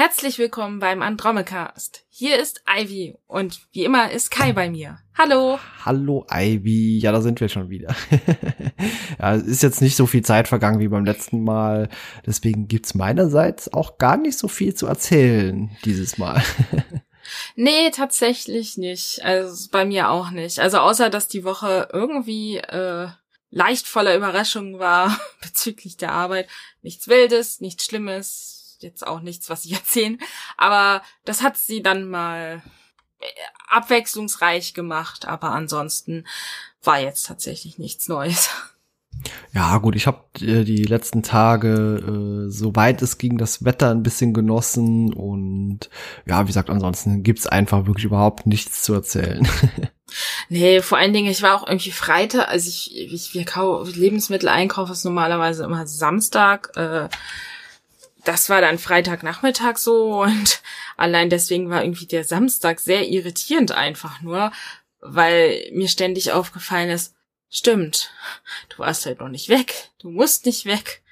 Herzlich willkommen beim Andromecast. Hier ist Ivy und wie immer ist Kai bei mir. Hallo. Hallo Ivy. Ja, da sind wir schon wieder. ja, es ist jetzt nicht so viel Zeit vergangen wie beim letzten Mal. Deswegen gibt's meinerseits auch gar nicht so viel zu erzählen dieses Mal. nee, tatsächlich nicht. Also bei mir auch nicht. Also außer, dass die Woche irgendwie äh, leicht voller Überraschungen war bezüglich der Arbeit. Nichts Wildes, nichts Schlimmes, jetzt auch nichts, was ich erzählen, aber das hat sie dann mal äh, abwechslungsreich gemacht, aber ansonsten war jetzt tatsächlich nichts Neues. Ja, gut, ich habe äh, die letzten Tage, äh, soweit es ging, das Wetter ein bisschen genossen und ja, wie gesagt, ansonsten gibt's einfach wirklich überhaupt nichts zu erzählen. nee, vor allen Dingen, ich war auch irgendwie Freitag, also ich, ich wir kau Lebensmitteleinkauf ist normalerweise immer Samstag, äh, das war dann Freitagnachmittag so und allein deswegen war irgendwie der Samstag sehr irritierend einfach nur, weil mir ständig aufgefallen ist, stimmt, du warst halt noch nicht weg, du musst nicht weg.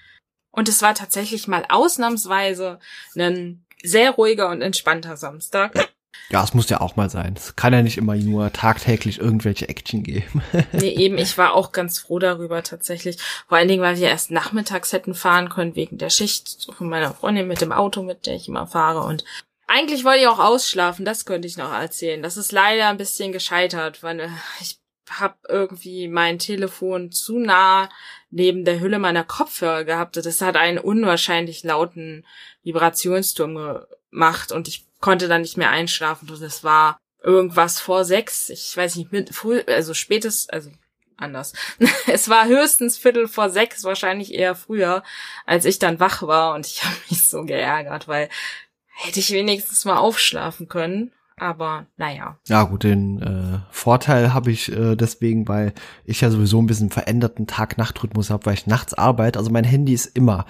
Und es war tatsächlich mal ausnahmsweise ein sehr ruhiger und entspannter Samstag. Ja, es muss ja auch mal sein. Es kann ja nicht immer nur tagtäglich irgendwelche Action geben. nee, eben, ich war auch ganz froh darüber tatsächlich. Vor allen Dingen, weil wir erst nachmittags hätten fahren können wegen der Schicht von meiner Freundin mit dem Auto, mit der ich immer fahre. Und eigentlich wollte ich auch ausschlafen, das könnte ich noch erzählen. Das ist leider ein bisschen gescheitert, weil äh, ich habe irgendwie mein Telefon zu nah neben der Hülle meiner Kopfhörer gehabt. Das hat einen unwahrscheinlich lauten Vibrationsturm gemacht und ich konnte dann nicht mehr einschlafen und es war irgendwas vor sechs, ich weiß nicht, mit früh, also spätestens, also anders. es war höchstens Viertel vor sechs, wahrscheinlich eher früher, als ich dann wach war und ich habe mich so geärgert, weil hätte ich wenigstens mal aufschlafen können. Aber naja. Ja gut, den äh, Vorteil habe ich äh, deswegen, weil ich ja sowieso ein bisschen veränderten Tag-Nacht-Rhythmus habe, weil ich nachts arbeite. Also mein Handy ist immer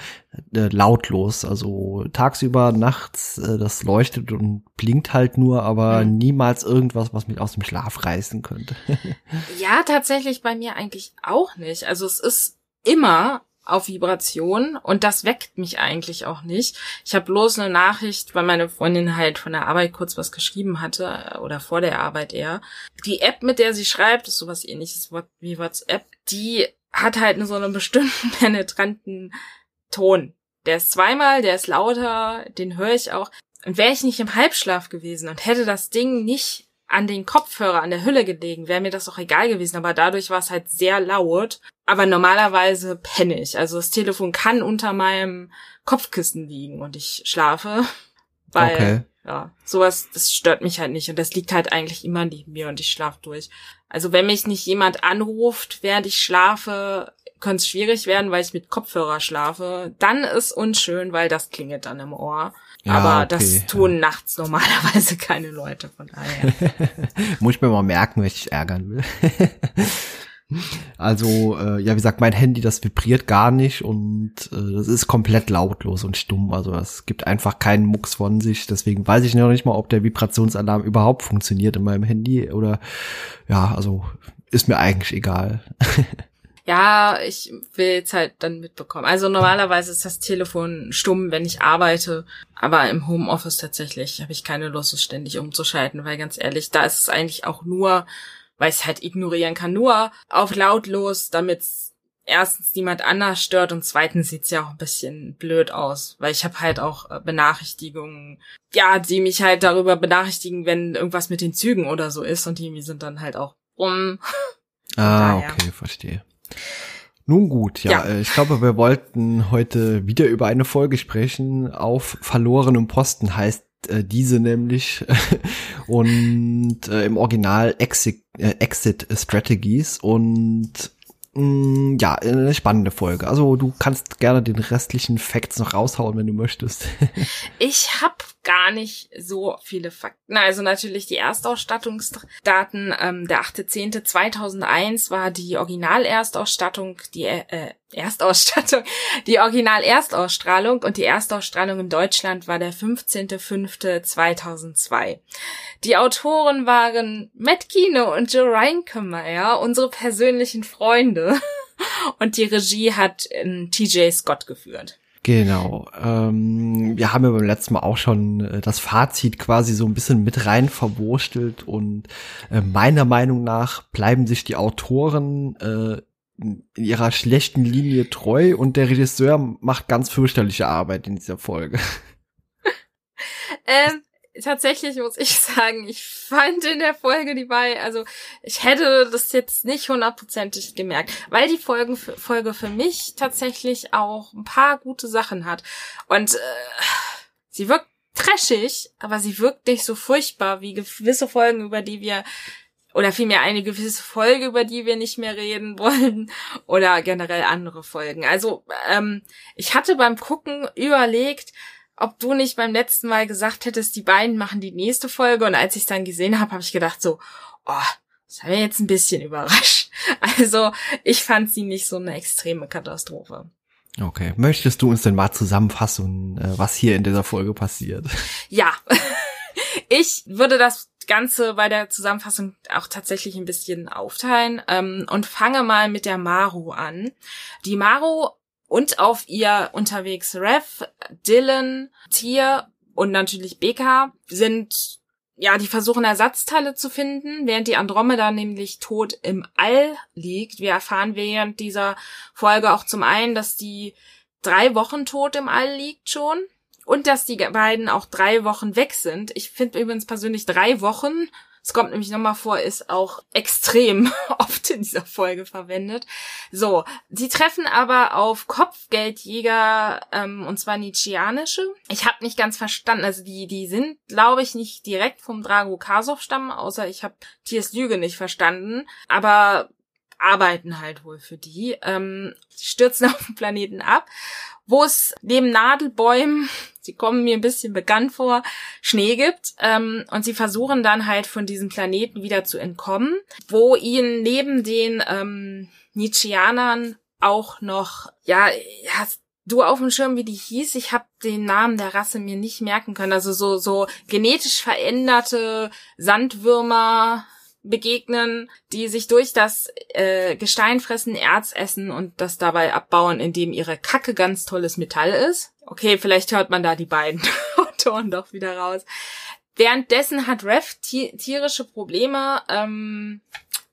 äh, lautlos. Also tagsüber, nachts, äh, das leuchtet und blinkt halt nur, aber mhm. niemals irgendwas, was mich aus dem Schlaf reißen könnte. ja, tatsächlich bei mir eigentlich auch nicht. Also es ist immer auf Vibration und das weckt mich eigentlich auch nicht. Ich habe bloß eine Nachricht, weil meine Freundin halt von der Arbeit kurz was geschrieben hatte äh, oder vor der Arbeit eher. Die App, mit der sie schreibt, ist sowas ähnliches wie WhatsApp, die hat halt so einen bestimmten penetranten Ton. Der ist zweimal, der ist lauter, den höre ich auch. Und wäre ich nicht im Halbschlaf gewesen und hätte das Ding nicht an den Kopfhörer, an der Hülle gelegen, wäre mir das auch egal gewesen. Aber dadurch war es halt sehr laut. Aber normalerweise penne ich. Also das Telefon kann unter meinem Kopfkissen liegen und ich schlafe. Weil, okay. ja, sowas, das stört mich halt nicht. Und das liegt halt eigentlich immer neben mir und ich schlafe durch. Also wenn mich nicht jemand anruft, während ich schlafe, könnte es schwierig werden, weil ich mit Kopfhörer schlafe. Dann ist unschön, weil das klingelt dann im Ohr. Ja, Aber okay. das tun ja. nachts normalerweise keine Leute, von daher. Muss ich mir mal merken, wenn ich dich ärgern will. also, äh, ja, wie gesagt, mein Handy, das vibriert gar nicht und äh, das ist komplett lautlos und stumm. Also es gibt einfach keinen Mucks von sich. Deswegen weiß ich noch nicht mal, ob der Vibrationsalarm überhaupt funktioniert in meinem Handy oder ja, also ist mir eigentlich egal. Ja, ich will jetzt halt dann mitbekommen. Also normalerweise ist das Telefon stumm, wenn ich arbeite, aber im Homeoffice tatsächlich habe ich keine Lust, es ständig umzuschalten, weil ganz ehrlich, da ist es eigentlich auch nur, weil ich es halt ignorieren kann, nur auf lautlos, damit erstens niemand anders stört und zweitens sieht's ja auch ein bisschen blöd aus, weil ich habe halt auch äh, Benachrichtigungen, ja, die mich halt darüber benachrichtigen, wenn irgendwas mit den Zügen oder so ist und die sind dann halt auch rum. Ah, okay, verstehe. Nun gut, ja, ja, äh, ich glaube, wir wollten heute wieder über eine Folge sprechen. Auf verlorenem Posten heißt äh, diese nämlich. Und äh, im Original Exit, äh, Exit Strategies. Und ja, eine spannende Folge. Also du kannst gerne den restlichen Facts noch raushauen, wenn du möchtest. ich habe gar nicht so viele Fakten. Also natürlich die Erstausstattungsdaten. Ähm, der 8.10.2001 war die Original-Erstausstattung, die äh, Erstausstattung, die Original-Erstausstrahlung und die Erstausstrahlung in Deutschland war der 15.05.2002. Die Autoren waren Matt Kino und Joe Reinkemeyer, unsere persönlichen Freunde. Und die Regie hat TJ Scott geführt. Genau. Ähm, wir haben ja beim letzten Mal auch schon äh, das Fazit quasi so ein bisschen mit rein verwurstelt und äh, meiner Meinung nach bleiben sich die Autoren äh, in ihrer schlechten Linie treu und der Regisseur macht ganz fürchterliche Arbeit in dieser Folge. Ähm, tatsächlich muss ich sagen, ich fand in der Folge die bei, also ich hätte das jetzt nicht hundertprozentig gemerkt, weil die Folgen, Folge für mich tatsächlich auch ein paar gute Sachen hat. Und äh, sie wirkt trashig, aber sie wirkt nicht so furchtbar wie gewisse Folgen, über die wir oder vielmehr eine gewisse Folge, über die wir nicht mehr reden wollen, oder generell andere Folgen. Also ähm, ich hatte beim Gucken überlegt, ob du nicht beim letzten Mal gesagt hättest, die beiden machen die nächste Folge. Und als ich es dann gesehen habe, habe ich gedacht so, oh, das hat mich jetzt ein bisschen überrascht. Also ich fand sie nicht so eine extreme Katastrophe. Okay. Möchtest du uns denn mal zusammenfassen, äh, was hier in dieser Folge passiert? Ja. Ich würde das Ganze bei der Zusammenfassung auch tatsächlich ein bisschen aufteilen ähm, und fange mal mit der Maru an. Die Maru und auf ihr unterwegs Rev, Dylan, Tier und natürlich Beka sind ja, die versuchen Ersatzteile zu finden, während die Andromeda nämlich tot im All liegt. Wir erfahren während dieser Folge auch zum einen, dass die drei Wochen tot im All liegt schon und dass die beiden auch drei Wochen weg sind. Ich finde übrigens persönlich drei Wochen es kommt nämlich nochmal vor, ist auch extrem oft in dieser Folge verwendet. So, die treffen aber auf Kopfgeldjäger, ähm, und zwar Nietzscheanische. Ich habe nicht ganz verstanden, also die, die sind, glaube ich, nicht direkt vom Drago Kasov-Stamm, außer ich habe Tiers Lüge nicht verstanden. Aber arbeiten halt wohl für die. Ähm, stürzen auf den Planeten ab, wo es neben Nadelbäumen sie kommen mir ein bisschen bekannt vor, Schnee gibt. Ähm, und sie versuchen dann halt von diesem Planeten wieder zu entkommen, wo ihnen neben den ähm, Nietzscheanern auch noch, ja, hast du auf dem Schirm, wie die hieß? Ich habe den Namen der Rasse mir nicht merken können. Also so, so genetisch veränderte Sandwürmer, begegnen, die sich durch das äh, Gestein fressen, Erz essen und das dabei abbauen, indem ihre Kacke ganz tolles Metall ist. Okay, vielleicht hört man da die beiden Autoren doch wieder raus. Währenddessen hat Rev tierische Probleme, ähm,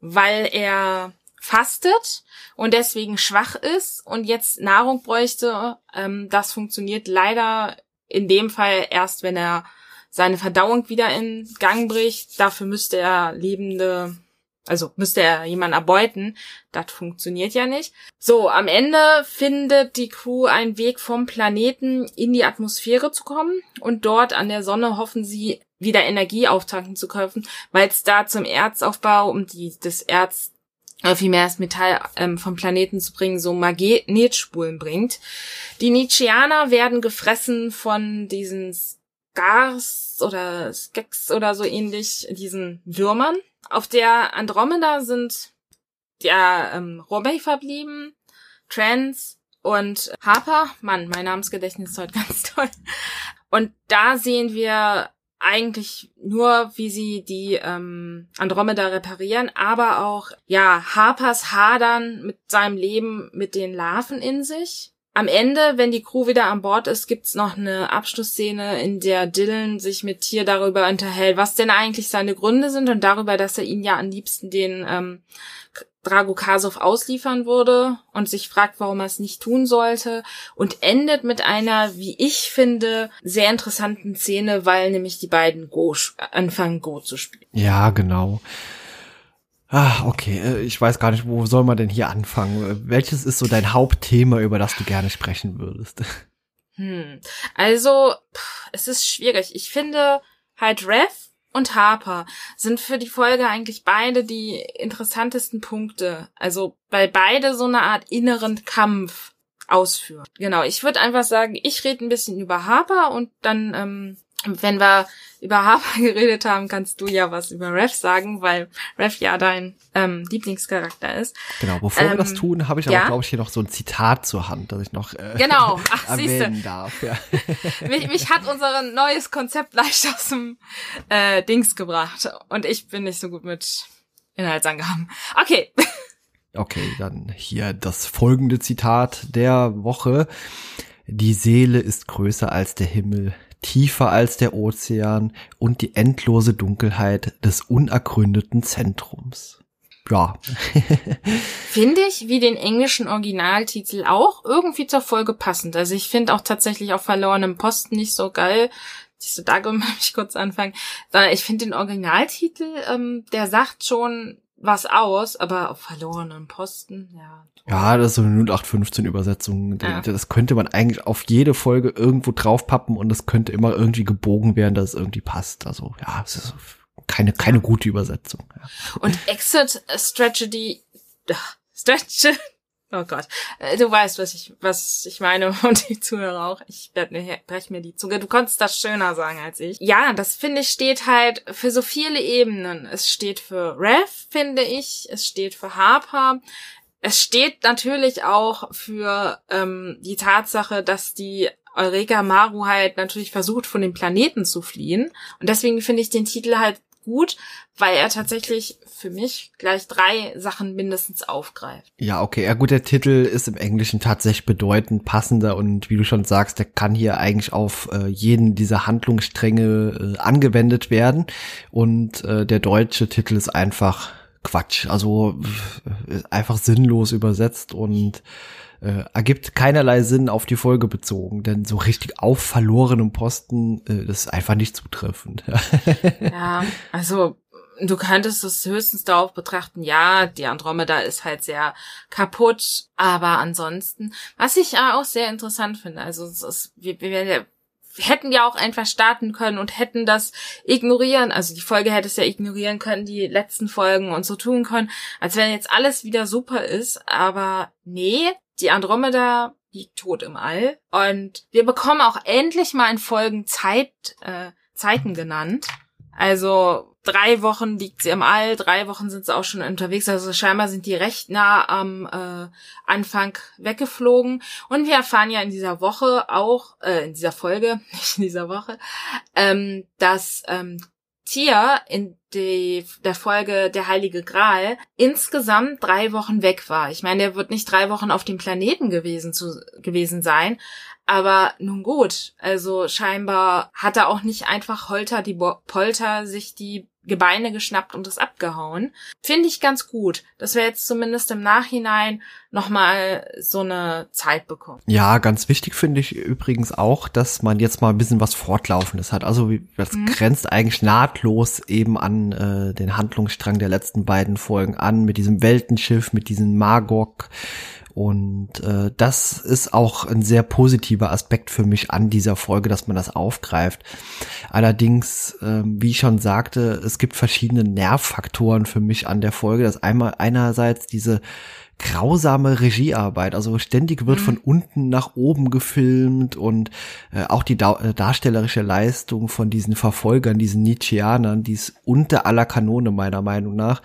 weil er fastet und deswegen schwach ist und jetzt Nahrung bräuchte. Ähm, das funktioniert leider in dem Fall erst, wenn er seine Verdauung wieder in Gang bricht. Dafür müsste er lebende, also müsste er jemanden erbeuten. Das funktioniert ja nicht. So, am Ende findet die Crew einen Weg vom Planeten in die Atmosphäre zu kommen und dort an der Sonne hoffen sie wieder Energie auftanken zu können, weil es da zum Erzaufbau, um die, das Erz oder vielmehr das Metall ähm, vom Planeten zu bringen, so Magnetspulen bringt. Die Nietzscheaner werden gefressen von diesen Gars oder Skex oder so ähnlich, diesen Würmern. Auf der Andromeda sind der ähm, Robey verblieben, Trans und Harper. Mann, mein Namensgedächtnis ist heute ganz toll. Und da sehen wir eigentlich nur, wie sie die ähm, Andromeda reparieren, aber auch ja Harpers Hadern mit seinem Leben mit den Larven in sich am Ende, wenn die Crew wieder an Bord ist, gibt's noch eine Abschlussszene, in der Dylan sich mit Tier darüber unterhält, was denn eigentlich seine Gründe sind und darüber, dass er ihn ja am liebsten den ähm, Drago Kasov ausliefern würde und sich fragt, warum er es nicht tun sollte und endet mit einer, wie ich finde, sehr interessanten Szene, weil nämlich die beiden Go anfangen Go zu spielen. Ja, genau. Ah, okay. Äh, ich weiß gar nicht, wo soll man denn hier anfangen? Welches ist so dein Hauptthema, über das du gerne sprechen würdest? Hm. Also, es ist schwierig. Ich finde halt Rev und Harper sind für die Folge eigentlich beide die interessantesten Punkte. Also, weil beide so eine Art inneren Kampf ausführen. Genau, ich würde einfach sagen, ich rede ein bisschen über Harper und dann ähm, wenn wir über Harper geredet haben, kannst du ja was über Rev sagen, weil Rev ja dein ähm, Lieblingscharakter ist. Genau, bevor ähm, wir das ähm, tun, habe ich aber, ja? glaube ich, hier noch so ein Zitat zur Hand, das ich noch äh, genau. Ach, erwähnen darf. Ja. mich, mich hat unser neues Konzept leicht aus dem äh, Dings gebracht und ich bin nicht so gut mit Inhaltsangaben. Okay. Okay, dann hier das folgende Zitat der Woche. Die Seele ist größer als der Himmel, tiefer als der Ozean und die endlose Dunkelheit des unergründeten Zentrums. Ja. finde ich wie den englischen Originaltitel auch irgendwie zur Folge passend. Also ich finde auch tatsächlich auf verlorenem Posten nicht so geil. Siehst du, da muss ich kurz anfangen. Ich finde den Originaltitel, ähm, der sagt schon was aus, aber auf verlorenen Posten, ja. Ja, das ist so eine 0815 Übersetzung. Ja. Das könnte man eigentlich auf jede Folge irgendwo draufpappen und das könnte immer irgendwie gebogen werden, dass es irgendwie passt. Also ja, es ist keine, keine gute Übersetzung. Ja. Und Exit Strategy, Strategy, oh Gott, äh, du weißt, was ich, was ich meine und die Zuhörer auch. Ich mir, brech mir die Zunge. Du konntest das schöner sagen als ich. Ja, das finde ich steht halt für so viele Ebenen. Es steht für Rev, finde ich. Es steht für Harper. Es steht natürlich auch für ähm, die Tatsache, dass die Eureka Maru halt natürlich versucht, von dem Planeten zu fliehen. Und deswegen finde ich den Titel halt gut, weil er tatsächlich für mich gleich drei Sachen mindestens aufgreift. Ja, okay. Ja gut, der Titel ist im Englischen tatsächlich bedeutend passender und wie du schon sagst, der kann hier eigentlich auf äh, jeden dieser Handlungsstränge äh, angewendet werden. Und äh, der deutsche Titel ist einfach Quatsch. Also einfach sinnlos übersetzt und äh, ergibt keinerlei Sinn auf die Folge bezogen, denn so richtig auf verlorenem Posten äh, das ist einfach nicht zutreffend. ja, also du könntest es höchstens darauf betrachten, ja, die Andromeda ist halt sehr kaputt, aber ansonsten, was ich auch sehr interessant finde, also es ist, wir, wir, hätten ja auch einfach starten können und hätten das ignorieren, also die Folge hätte es ja ignorieren können, die letzten Folgen und so tun können, als wenn jetzt alles wieder super ist, aber nee, die Andromeda liegt tot im All und wir bekommen auch endlich mal in Folgen Zeit, äh, Zeiten genannt. Also drei Wochen liegt sie im All, drei Wochen sind sie auch schon unterwegs. Also scheinbar sind die recht nah am äh, Anfang weggeflogen. Und wir erfahren ja in dieser Woche auch, äh, in dieser Folge, nicht in dieser Woche, ähm, dass ähm, Tier in die, der Folge Der Heilige Gral insgesamt drei Wochen weg war. Ich meine, er wird nicht drei Wochen auf dem Planeten gewesen, zu, gewesen sein. Aber nun gut, also scheinbar hat er auch nicht einfach Holter die Polter sich die Gebeine geschnappt und es abgehauen. Finde ich ganz gut, dass wir jetzt zumindest im Nachhinein nochmal so eine Zeit bekommen. Ja, ganz wichtig finde ich übrigens auch, dass man jetzt mal ein bisschen was Fortlaufendes hat. Also das mhm. grenzt eigentlich nahtlos eben an äh, den Handlungsstrang der letzten beiden Folgen an, mit diesem Weltenschiff, mit diesem Magog und äh, das ist auch ein sehr positiver Aspekt für mich an dieser Folge, dass man das aufgreift. Allerdings, äh, wie ich schon sagte, es gibt verschiedene Nervfaktoren für mich an der Folge. Das einmal einerseits diese grausame Regiearbeit. Also ständig wird mhm. von unten nach oben gefilmt und äh, auch die da äh, darstellerische Leistung von diesen Verfolgern, diesen Nietzscheanern, die ist unter aller Kanone meiner Meinung nach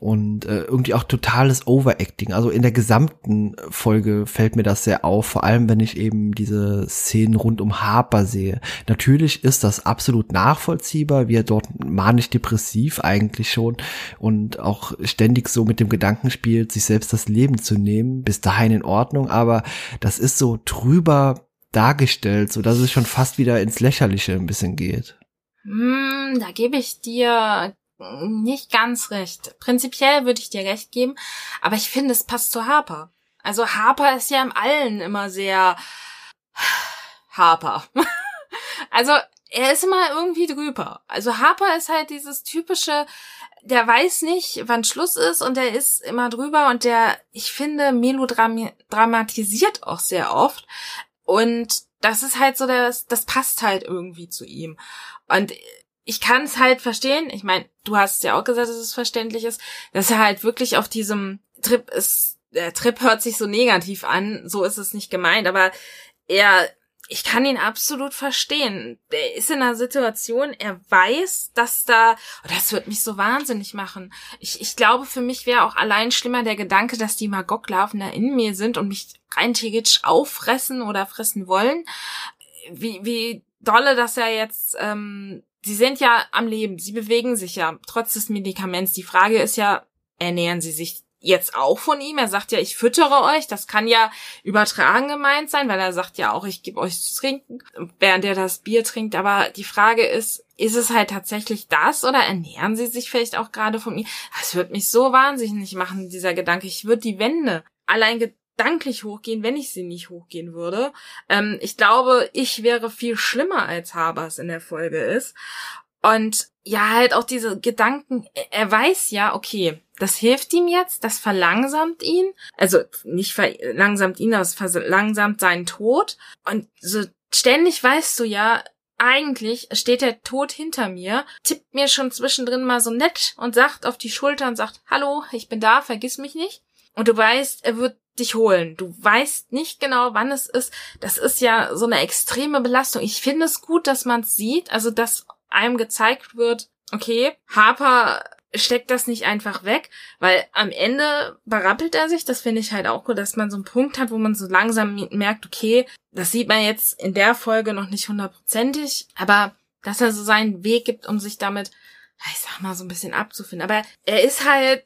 und äh, irgendwie auch totales Overacting. Also in der gesamten Folge fällt mir das sehr auf, vor allem wenn ich eben diese Szenen rund um Harper sehe. Natürlich ist das absolut nachvollziehbar, wie er dort manisch-depressiv eigentlich schon und auch ständig so mit dem Gedanken spielt, sich selbst das Leben zu nehmen, bis dahin in Ordnung, aber das ist so drüber dargestellt, so dass es schon fast wieder ins Lächerliche ein bisschen geht. Mm, da gebe ich dir nicht ganz recht. Prinzipiell würde ich dir recht geben, aber ich finde, es passt zu Harper. Also Harper ist ja im Allen immer sehr Harper. also er ist immer irgendwie drüber. Also Harper ist halt dieses typische, der weiß nicht, wann Schluss ist und der ist immer drüber und der, ich finde, melodramatisiert auch sehr oft. Und das ist halt so, das, das passt halt irgendwie zu ihm. Und ich kann es halt verstehen. Ich meine, du hast ja auch gesagt, dass es verständlich ist, dass er halt wirklich auf diesem Trip ist. Der Trip hört sich so negativ an, so ist es nicht gemeint, aber er, ich kann ihn absolut verstehen. Der ist in einer Situation, er weiß, dass da, oh, das wird mich so wahnsinnig machen. Ich, ich glaube, für mich wäre auch allein schlimmer der Gedanke, dass die Magoglarven da in mir sind und mich rein theoretisch auffressen oder fressen wollen. Wie, wie dolle, dass er jetzt ähm, sie sind ja am Leben, sie bewegen sich ja trotz des Medikaments. Die Frage ist ja, ernähren sie sich jetzt auch von ihm. Er sagt ja, ich füttere euch. Das kann ja übertragen gemeint sein, weil er sagt ja auch, ich gebe euch zu trinken, während er das Bier trinkt. Aber die Frage ist, ist es halt tatsächlich das oder ernähren sie sich vielleicht auch gerade von ihm? Das wird mich so wahnsinnig machen, dieser Gedanke. Ich würde die Wände allein gedanklich hochgehen, wenn ich sie nicht hochgehen würde. Ähm, ich glaube, ich wäre viel schlimmer als Habers in der Folge ist. Und ja, halt auch diese Gedanken, er weiß ja, okay, das hilft ihm jetzt, das verlangsamt ihn, also nicht verlangsamt ihn, es verlangsamt seinen Tod. Und so ständig weißt du ja, eigentlich steht der Tod hinter mir, tippt mir schon zwischendrin mal so nett und sagt auf die Schulter und sagt, hallo, ich bin da, vergiss mich nicht. Und du weißt, er wird dich holen. Du weißt nicht genau, wann es ist. Das ist ja so eine extreme Belastung. Ich finde es gut, dass man es sieht, also dass einem gezeigt wird, okay, Harper steckt das nicht einfach weg, weil am Ende berappelt er sich. Das finde ich halt auch gut, dass man so einen Punkt hat, wo man so langsam merkt, okay, das sieht man jetzt in der Folge noch nicht hundertprozentig, aber dass er so seinen Weg gibt, um sich damit, ich sag mal, so ein bisschen abzufinden. Aber er ist halt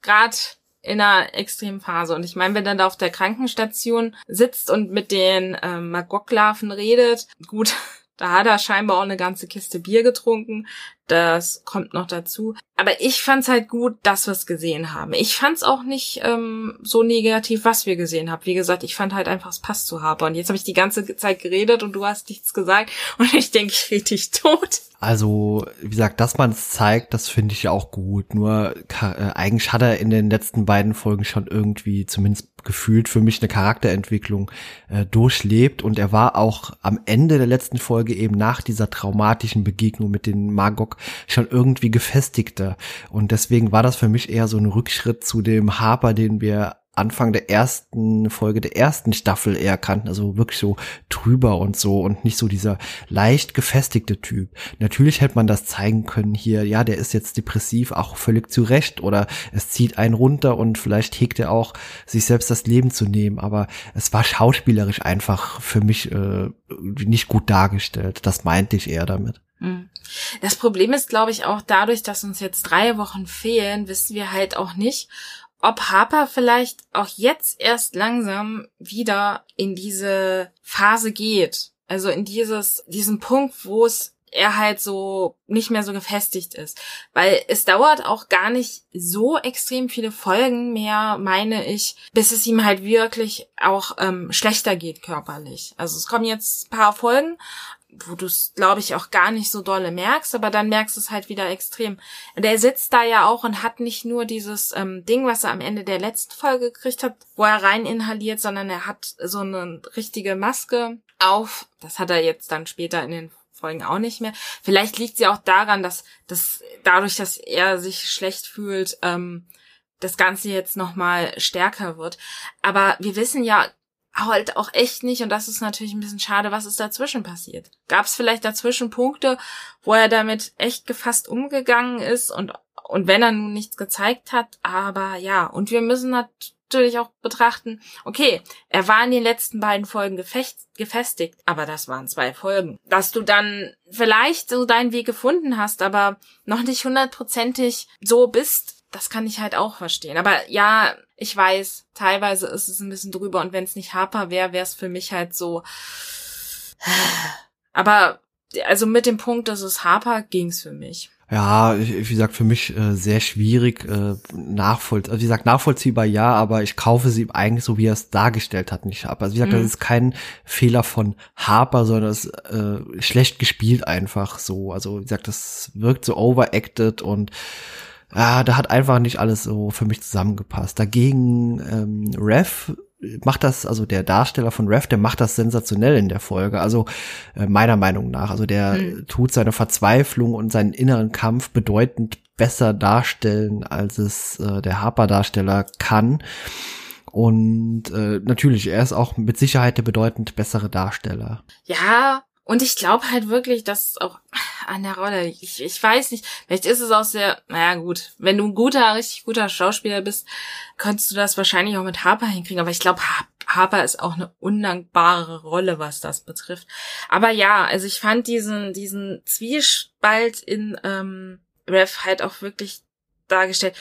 gerade in einer extremen Phase. Und ich meine, wenn er da auf der Krankenstation sitzt und mit den ähm, Magok-Larven redet, gut, da hat er scheinbar auch eine ganze Kiste Bier getrunken. Das kommt noch dazu. Aber ich fand's halt gut, dass wir es gesehen haben. Ich fand's auch nicht ähm, so negativ, was wir gesehen haben. Wie gesagt, ich fand halt einfach, es passt zu Harper. Und jetzt habe ich die ganze Zeit geredet und du hast nichts gesagt. Und ich denke, ich rede dich tot. Also, wie gesagt, dass man es zeigt, das finde ich auch gut. Nur äh, eigentlich hat er in den letzten beiden Folgen schon irgendwie, zumindest gefühlt, für mich eine Charakterentwicklung äh, durchlebt. Und er war auch am Ende der letzten Folge eben nach dieser traumatischen Begegnung mit den Magog schon irgendwie gefestigter. Und deswegen war das für mich eher so ein Rückschritt zu dem Harper, den wir Anfang der ersten Folge der ersten Staffel eher kannten, also wirklich so trüber und so und nicht so dieser leicht gefestigte Typ. Natürlich hätte man das zeigen können hier, ja, der ist jetzt depressiv, auch völlig zu Recht oder es zieht einen runter und vielleicht hegt er auch, sich selbst das Leben zu nehmen, aber es war schauspielerisch einfach für mich äh, nicht gut dargestellt. Das meinte ich eher damit. Hm. Das Problem ist, glaube ich, auch dadurch, dass uns jetzt drei Wochen fehlen, wissen wir halt auch nicht, ob Harper vielleicht auch jetzt erst langsam wieder in diese Phase geht. Also in dieses, diesen Punkt, wo es er halt so nicht mehr so gefestigt ist. Weil es dauert auch gar nicht so extrem viele Folgen mehr, meine ich, bis es ihm halt wirklich auch ähm, schlechter geht körperlich. Also es kommen jetzt paar Folgen, wo du es, glaube ich, auch gar nicht so dolle merkst, aber dann merkst du es halt wieder extrem. Und er sitzt da ja auch und hat nicht nur dieses ähm, Ding, was er am Ende der letzten Folge gekriegt hat, wo er rein inhaliert, sondern er hat so eine richtige Maske auf. Das hat er jetzt dann später in den Folgen auch nicht mehr. Vielleicht liegt sie auch daran, dass, dass dadurch, dass er sich schlecht fühlt, ähm, das Ganze jetzt nochmal stärker wird. Aber wir wissen ja halt auch echt nicht, und das ist natürlich ein bisschen schade, was ist dazwischen passiert. Gab es vielleicht dazwischen Punkte, wo er damit echt gefasst umgegangen ist und, und wenn er nun nichts gezeigt hat, aber ja, und wir müssen natürlich auch betrachten, okay, er war in den letzten beiden Folgen gefecht, gefestigt, aber das waren zwei Folgen. Dass du dann vielleicht so deinen Weg gefunden hast, aber noch nicht hundertprozentig so bist, das kann ich halt auch verstehen. Aber ja, ich weiß, teilweise ist es ein bisschen drüber und wenn es nicht Harper wäre, wäre es für mich halt so. Aber also mit dem Punkt, dass es Harper ging's für mich. Ja, wie gesagt, für mich äh, sehr schwierig äh, nachvollziehbar. Also wie gesagt, nachvollziehbar ja, aber ich kaufe sie eigentlich so, wie er es dargestellt hat, nicht ab. Also wie gesagt, mhm. das ist kein Fehler von Harper, sondern es ist äh, schlecht gespielt einfach so. Also wie gesagt, das wirkt so overacted und ah, da hat einfach nicht alles so für mich zusammengepasst. Dagegen ähm, Rev macht das, also der Darsteller von Rev, der macht das sensationell in der Folge. Also äh, meiner Meinung nach. Also der mhm. tut seine Verzweiflung und seinen inneren Kampf bedeutend besser darstellen, als es äh, der Harper-Darsteller kann. Und äh, natürlich, er ist auch mit Sicherheit der bedeutend bessere Darsteller. Ja, und ich glaube halt wirklich, dass auch an der Rolle, ich, ich weiß nicht, vielleicht ist es auch sehr, naja gut, wenn du ein guter, richtig guter Schauspieler bist, könntest du das wahrscheinlich auch mit Harper hinkriegen, aber ich glaube, Harper ist auch eine undankbare Rolle, was das betrifft. Aber ja, also ich fand diesen, diesen Zwiespalt in ähm, Rev halt auch wirklich dargestellt.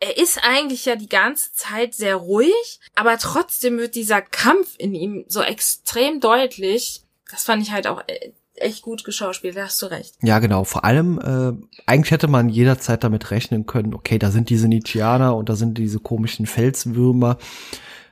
er ist eigentlich ja die ganze Zeit sehr ruhig, aber trotzdem wird dieser Kampf in ihm so extrem deutlich. Das fand ich halt auch äh, echt gut geschauspielt, da hast du recht. Ja, genau. Vor allem, äh, eigentlich hätte man jederzeit damit rechnen können, okay, da sind diese Nietzscheaner und da sind diese komischen Felswürmer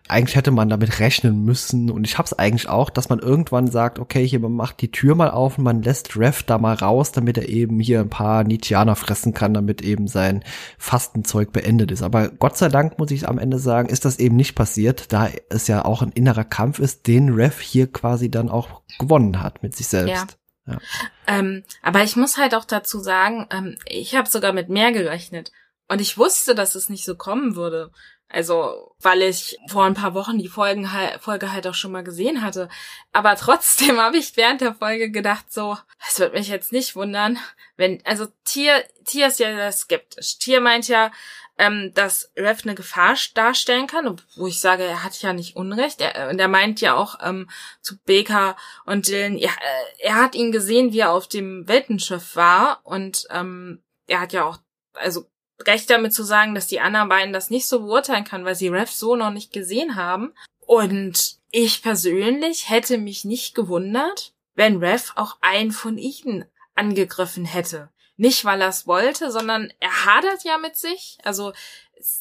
eigentlich hätte man damit rechnen müssen und ich hab's eigentlich auch, dass man irgendwann sagt, okay, hier man macht die Tür mal auf und man lässt Rev da mal raus, damit er eben hier ein paar Nietzscheaner fressen kann, damit eben sein Fastenzeug beendet ist. Aber Gott sei Dank muss ich am Ende sagen, ist das eben nicht passiert, da es ja auch ein innerer Kampf ist, den Rev hier quasi dann auch gewonnen hat mit sich selbst. Ja. ja. Ähm, aber ich muss halt auch dazu sagen, ähm, ich habe sogar mit mehr gerechnet. Und ich wusste, dass es nicht so kommen würde. Also, weil ich vor ein paar Wochen die Folgen Folge halt auch schon mal gesehen hatte. Aber trotzdem habe ich während der Folge gedacht, so, es wird mich jetzt nicht wundern, wenn, also Tier, Tier ist ja skeptisch. Tier meint ja, ähm, dass Rev eine Gefahr darstellen kann, wo ich sage, er hat ja nicht Unrecht. Er, und er meint ja auch ähm, zu Baker und Dylan, ja, äh, er hat ihn gesehen, wie er auf dem Weltenschiff war und ähm, er hat ja auch, also recht damit zu sagen, dass die anderen beiden das nicht so beurteilen kann, weil sie Rev so noch nicht gesehen haben. Und ich persönlich hätte mich nicht gewundert, wenn Rev auch einen von ihnen angegriffen hätte. Nicht, weil er es wollte, sondern er hadert ja mit sich. Also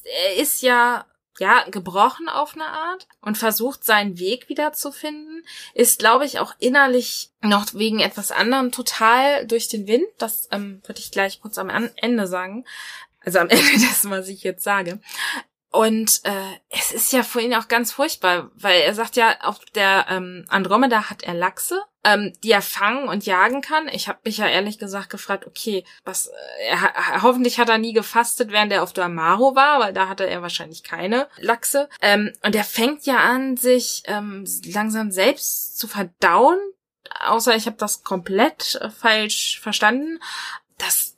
er ist ja ja gebrochen auf eine Art und versucht seinen Weg wieder zu finden, ist glaube ich auch innerlich noch wegen etwas anderem total durch den Wind. Das ähm, würde ich gleich kurz am Ende sagen. Also am Ende dessen, was ich jetzt sage. Und äh, es ist ja für ihn auch ganz furchtbar, weil er sagt ja, auf der ähm, Andromeda hat er Lachse, ähm, die er fangen und jagen kann. Ich habe mich ja ehrlich gesagt gefragt, okay, was äh, er, hoffentlich hat er nie gefastet, während er auf der Amaro war, weil da hatte er wahrscheinlich keine Lachse. Ähm, und er fängt ja an, sich ähm, langsam selbst zu verdauen. Außer ich habe das komplett äh, falsch verstanden. Das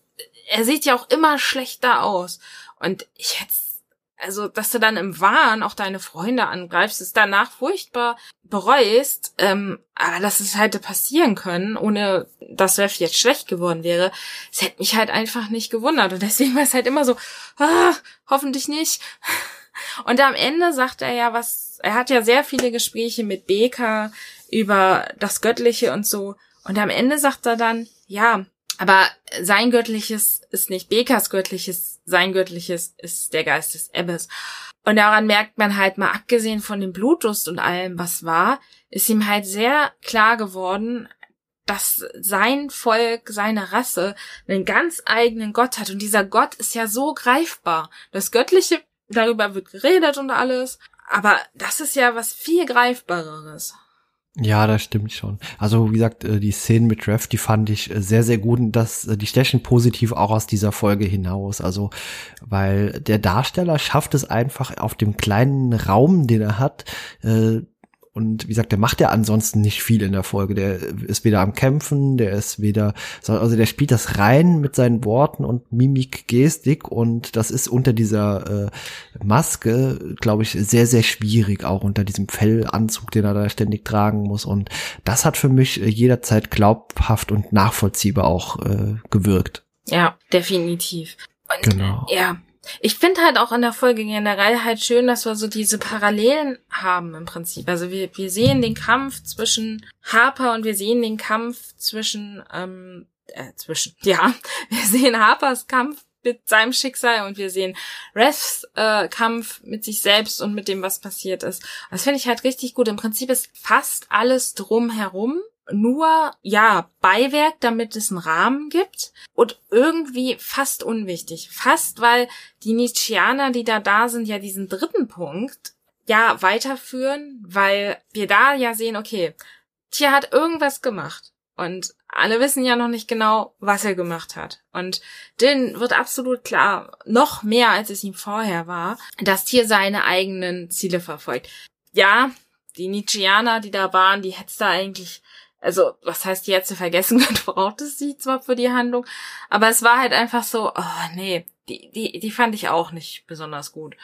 er sieht ja auch immer schlechter aus. Und ich hätte also, dass du dann im Wahn auch deine Freunde angreifst, es danach furchtbar bereust, ähm, aber dass es hätte passieren können, ohne dass Rev jetzt schlecht geworden wäre, es hätte mich halt einfach nicht gewundert. Und deswegen war es halt immer so, ah, hoffentlich nicht. Und am Ende sagt er ja was, er hat ja sehr viele Gespräche mit Beka über das Göttliche und so. Und am Ende sagt er dann, ja, aber sein Göttliches ist nicht Bekas Göttliches, sein Göttliches ist der Geist des Ebbes. Und daran merkt man halt mal, abgesehen von dem Blutdurst und allem, was war, ist ihm halt sehr klar geworden, dass sein Volk, seine Rasse einen ganz eigenen Gott hat. Und dieser Gott ist ja so greifbar. Das Göttliche, darüber wird geredet und alles. Aber das ist ja was viel greifbareres. Ja, das stimmt schon. Also wie gesagt, äh, die Szenen mit Rev, die fand ich äh, sehr, sehr gut und das, äh, die stechen positiv auch aus dieser Folge hinaus. Also, weil der Darsteller schafft es einfach auf dem kleinen Raum, den er hat, und wie gesagt, der macht ja ansonsten nicht viel in der Folge. Der ist weder am Kämpfen, der ist weder, also der spielt das rein mit seinen Worten und Mimik, Gestik und das ist unter dieser äh, Maske, glaube ich, sehr, sehr schwierig, auch unter diesem Fellanzug, den er da ständig tragen muss. Und das hat für mich äh, jederzeit glaubhaft und nachvollziehbar auch äh, gewirkt. Ja, definitiv. Und, genau. Ja, ich finde halt auch in der Folge generell halt schön, dass wir so diese Parallelen haben im Prinzip. Also wir, wir sehen den Kampf zwischen Harper und wir sehen den Kampf zwischen, ähm, äh, zwischen, ja, wir sehen Harpers Kampf mit seinem Schicksal und wir sehen Refs äh, Kampf mit sich selbst und mit dem, was passiert ist. Das finde ich halt richtig gut. Im Prinzip ist fast alles drumherum nur, ja, Beiwerk, damit es einen Rahmen gibt und irgendwie fast unwichtig. Fast, weil die Nietzscheaner, die da da sind, ja diesen dritten Punkt ja weiterführen, weil wir da ja sehen, okay, Tier hat irgendwas gemacht und alle wissen ja noch nicht genau, was er gemacht hat. Und den wird absolut klar, noch mehr als es ihm vorher war, dass Tier seine eigenen Ziele verfolgt. Ja, die Nietzscheaner, die da waren, die hätte da eigentlich also was heißt die jetzt vergessen wird, braucht es sie zwar für die Handlung, aber es war halt einfach so, oh nee, die, die, die fand ich auch nicht besonders gut.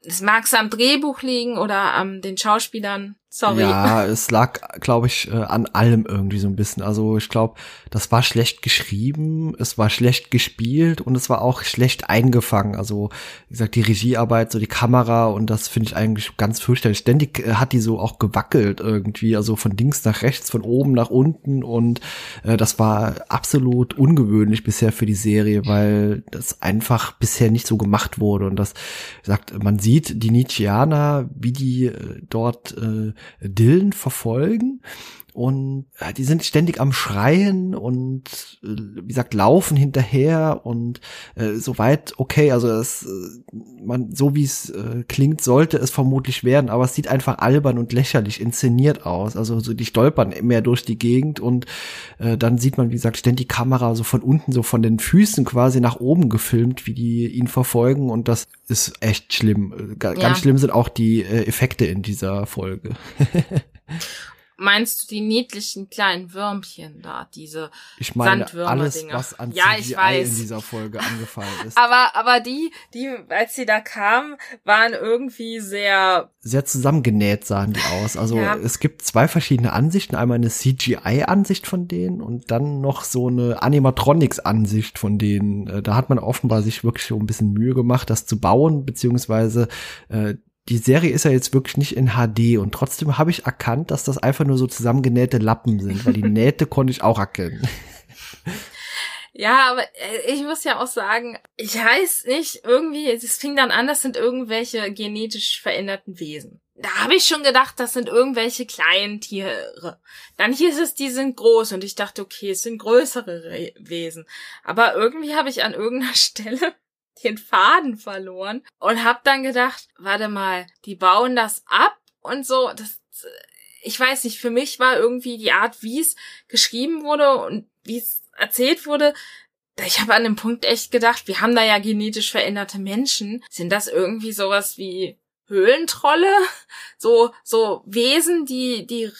Es mag am Drehbuch liegen oder an den Schauspielern. Sorry. Ja, es lag, glaube ich, äh, an allem irgendwie so ein bisschen. Also ich glaube, das war schlecht geschrieben, es war schlecht gespielt und es war auch schlecht eingefangen. Also wie gesagt, die Regiearbeit, so die Kamera und das finde ich eigentlich ganz fürchterlich. Ständig äh, hat die so auch gewackelt irgendwie, also von links nach rechts, von oben nach unten und äh, das war absolut ungewöhnlich bisher für die Serie, weil das einfach bisher nicht so gemacht wurde und das sagt, man sieht die Nietzscheaner, wie die äh, dort äh, Dylan verfolgen und äh, die sind ständig am Schreien und äh, wie gesagt laufen hinterher und äh, soweit okay, also es äh, man so wie es äh, klingt sollte es vermutlich werden, aber es sieht einfach albern und lächerlich inszeniert aus. Also so die stolpern mehr durch die Gegend und äh, dann sieht man wie gesagt ständig die Kamera so von unten so von den Füßen quasi nach oben gefilmt, wie die ihn verfolgen und das ist echt schlimm. G ja. Ganz schlimm sind auch die äh, Effekte in dieser Folge. Meinst du die niedlichen kleinen Würmchen da, diese ich meine, alles, was an ja, CGI ich weiß. in dieser Folge angefallen ist. aber, aber die, die, als sie da kamen, waren irgendwie sehr... Sehr zusammengenäht sahen die aus. Also ja. es gibt zwei verschiedene Ansichten. Einmal eine CGI-Ansicht von denen und dann noch so eine Animatronics-Ansicht von denen. Äh, da hat man offenbar sich wirklich so ein bisschen Mühe gemacht, das zu bauen, beziehungsweise äh, die Serie ist ja jetzt wirklich nicht in HD und trotzdem habe ich erkannt, dass das einfach nur so zusammengenähte Lappen sind, weil die Nähte konnte ich auch erkennen. Ja, aber äh, ich muss ja auch sagen, ich weiß nicht, irgendwie, es fing dann an, das sind irgendwelche genetisch veränderten Wesen. Da habe ich schon gedacht, das sind irgendwelche kleinen Tiere. Dann hieß es, die sind groß und ich dachte, okay, es sind größere Wesen. Aber irgendwie habe ich an irgendeiner Stelle den Faden verloren und hab dann gedacht, warte mal, die bauen das ab und so, das ich weiß nicht, für mich war irgendwie die Art, wie es geschrieben wurde und wie es erzählt wurde, ich habe an dem Punkt echt gedacht, wir haben da ja genetisch veränderte Menschen. Sind das irgendwie sowas wie Höhlentrolle, so so Wesen, die die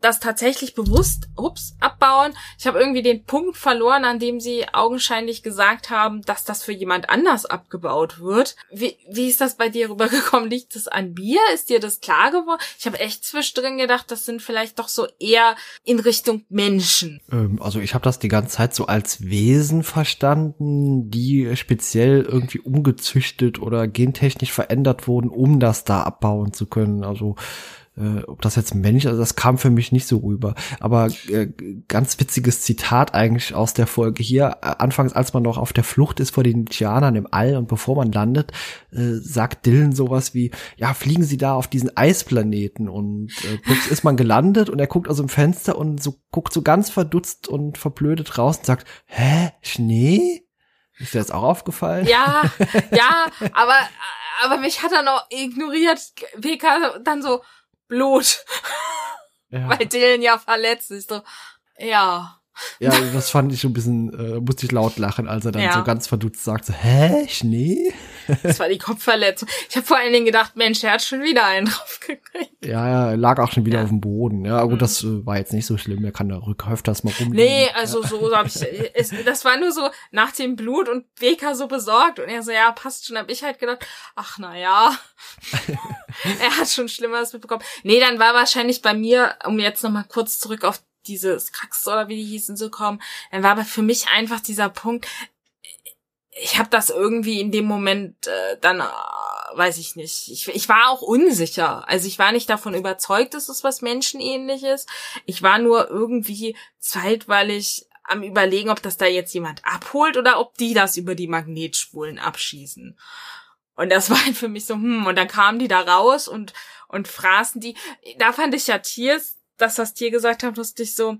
das tatsächlich bewusst ups abbauen. Ich habe irgendwie den Punkt verloren, an dem sie augenscheinlich gesagt haben, dass das für jemand anders abgebaut wird. Wie, wie ist das bei dir rübergekommen? Liegt es an Bier? Ist dir das klar geworden? Ich habe echt zwischendrin gedacht, das sind vielleicht doch so eher in Richtung Menschen. Ähm, also ich habe das die ganze Zeit so als Wesen verstanden, die speziell irgendwie umgezüchtet oder gentechnisch verändert wurden, um um das da abbauen zu können. Also äh, ob das jetzt Mensch, also das kam für mich nicht so rüber. Aber äh, ganz witziges Zitat eigentlich aus der Folge hier. Äh, anfangs, als man noch auf der Flucht ist vor den Indianern im All und bevor man landet, äh, sagt Dylan sowas wie, ja, fliegen Sie da auf diesen Eisplaneten und äh, plötzlich ist man gelandet und er guckt aus dem Fenster und so guckt so ganz verdutzt und verblödet raus und sagt, hä, Schnee? Ist dir das auch aufgefallen? Ja, ja, aber aber mich hat er noch ignoriert. PK dann so Blut. Ja. Weil Dylan ja verletzt ist. So, ja. Ja, das fand ich ein bisschen, äh, musste ich laut lachen, als er dann ja. so ganz verdutzt sagt, so, hä, Schnee? Das war die Kopfverletzung. Ich habe vor allen Dingen gedacht, Mensch, er hat schon wieder einen draufgekriegt. Ja, ja, er lag auch schon wieder ja. auf dem Boden. Ja, gut, mhm. das äh, war jetzt nicht so schlimm. Er kann da öfters mal rumliegen. Nee, also so hab ich, es, das war nur so nach dem Blut und Beka so besorgt und er so, ja, passt schon. Hab ich halt gedacht, ach na ja, er hat schon Schlimmeres mitbekommen. Nee, dann war wahrscheinlich bei mir, um jetzt noch mal kurz zurück auf dieses Krax oder wie die hießen zu kommen, dann war aber für mich einfach dieser Punkt, ich habe das irgendwie in dem Moment äh, dann, äh, weiß ich nicht, ich, ich war auch unsicher. Also ich war nicht davon überzeugt, dass es was Menschenähnliches. Ich war nur irgendwie zeitweilig am überlegen, ob das da jetzt jemand abholt oder ob die das über die Magnetspulen abschießen. Und das war halt für mich so, hm, und dann kamen die da raus und, und fraßen die. Da fand ich ja Tiers das, was Tier gesagt hat, lustig so,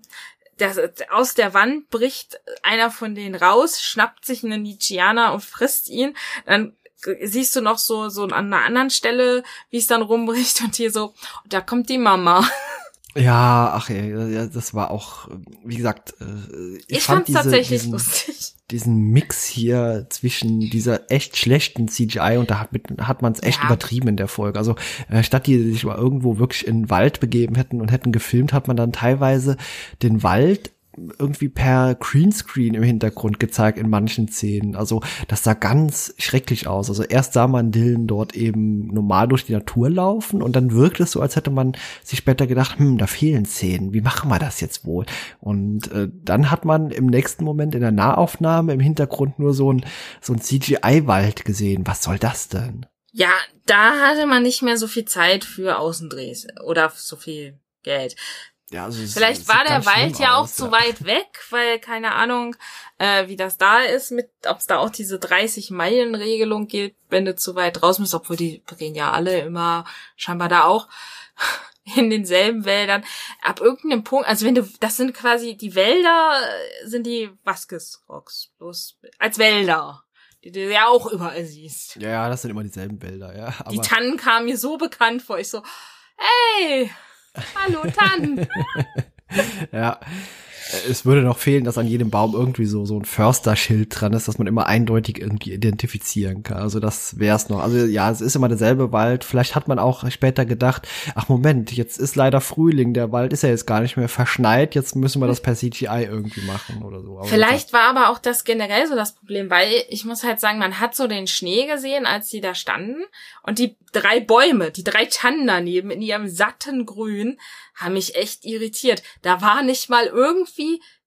der, aus der Wand bricht einer von denen raus, schnappt sich einen Nietzscheaner und frisst ihn. Dann siehst du noch so, so an einer anderen Stelle, wie es dann rumbricht und hier so, da kommt die Mama. Ja, ach ey, das war auch, wie gesagt, äh, ich, ich fand diese, tatsächlich diesen, lustig. Diesen Mix hier zwischen dieser echt schlechten CGI und da hat, hat man es echt ja. übertrieben in der Folge. Also äh, statt die sich mal irgendwo wirklich in den Wald begeben hätten und hätten gefilmt, hat man dann teilweise den Wald irgendwie per Greenscreen im Hintergrund gezeigt in manchen Szenen. Also das sah ganz schrecklich aus. Also erst sah man Dylan dort eben normal durch die Natur laufen und dann wirkt es so, als hätte man sich später gedacht, hm, da fehlen Szenen. Wie machen wir das jetzt wohl? Und äh, dann hat man im nächsten Moment in der Nahaufnahme im Hintergrund nur so ein, so ein CGI-Wald gesehen. Was soll das denn? Ja, da hatte man nicht mehr so viel Zeit für Außendrehs oder so viel Geld. Ja, also Vielleicht war der Wald ja auch zu weit weg, weil keine Ahnung, äh, wie das da ist, mit ob es da auch diese 30 Meilen Regelung gilt, wenn du zu weit raus bist, obwohl die drehen ja alle immer scheinbar da auch in denselben Wäldern. Ab irgendeinem Punkt, also wenn du, das sind quasi die Wälder, sind die Vasquez Rocks, bloß als Wälder die du ja auch überall siehst. Ja, ja, das sind immer dieselben Bilder, ja. Aber die Tannen kamen mir so bekannt vor. Ich so, hey, hallo Tannen. ja, es würde noch fehlen, dass an jedem Baum irgendwie so, so ein Försterschild dran ist, dass man immer eindeutig irgendwie identifizieren kann. Also das wär's noch. Also ja, es ist immer derselbe Wald. Vielleicht hat man auch später gedacht, ach Moment, jetzt ist leider Frühling, der Wald ist ja jetzt gar nicht mehr verschneit, jetzt müssen wir das per CGI irgendwie machen oder so. Aber Vielleicht war aber auch das generell so das Problem, weil ich muss halt sagen, man hat so den Schnee gesehen, als die da standen und die drei Bäume, die drei Tannen daneben in ihrem satten Grün haben mich echt irritiert. Da war nicht mal irgendwie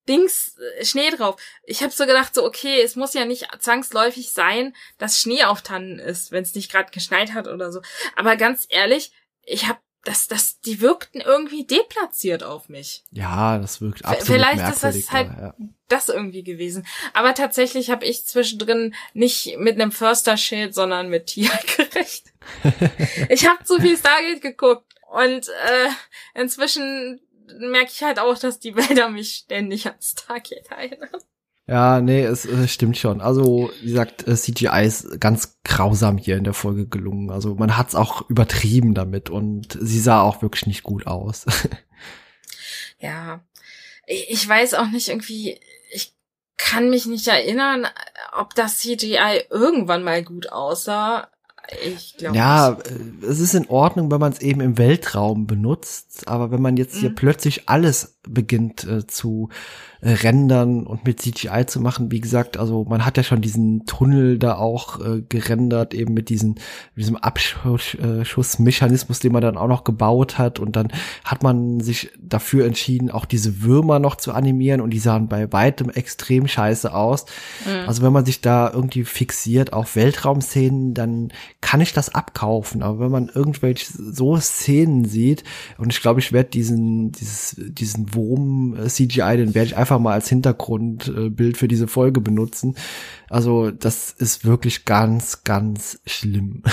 Dings äh, Schnee drauf. Ich habe so gedacht, so okay, es muss ja nicht zwangsläufig sein, dass Schnee auf Tannen ist, wenn es nicht gerade geschneit hat oder so. Aber ganz ehrlich, ich habe das, das, die wirkten irgendwie deplatziert auf mich. Ja, das wirkt absolut Vielleicht ist das halt ja. das irgendwie gewesen. Aber tatsächlich habe ich zwischendrin nicht mit einem Förster-Schild, sondern mit Tier gerecht. ich habe zu viel Stargate geguckt und äh, inzwischen merke ich halt auch, dass die Wälder mich ständig an Stargate erinnern. Ja, nee, es, es stimmt schon. Also, wie gesagt, äh, CGI ist ganz grausam hier in der Folge gelungen. Also, man hat's auch übertrieben damit und sie sah auch wirklich nicht gut aus. ja, ich weiß auch nicht irgendwie, ich kann mich nicht erinnern, ob das CGI irgendwann mal gut aussah. Ich glaube. Ja, nicht. Äh, es ist in Ordnung, wenn man es eben im Weltraum benutzt, aber wenn man jetzt mhm. hier plötzlich alles beginnt äh, zu äh, rendern und mit CGI zu machen. Wie gesagt, also man hat ja schon diesen Tunnel da auch äh, gerendert, eben mit diesen, diesem Abschussmechanismus, den man dann auch noch gebaut hat. Und dann hat man sich dafür entschieden, auch diese Würmer noch zu animieren und die sahen bei weitem extrem scheiße aus. Mhm. Also wenn man sich da irgendwie fixiert auf Weltraumszenen, dann kann ich das abkaufen. Aber wenn man irgendwelche so Szenen sieht, und ich glaube, ich werde diesen, dieses, diesen Wurm äh, CGI, den werde ich einfach mal als Hintergrundbild für diese Folge benutzen. Also das ist wirklich ganz, ganz schlimm.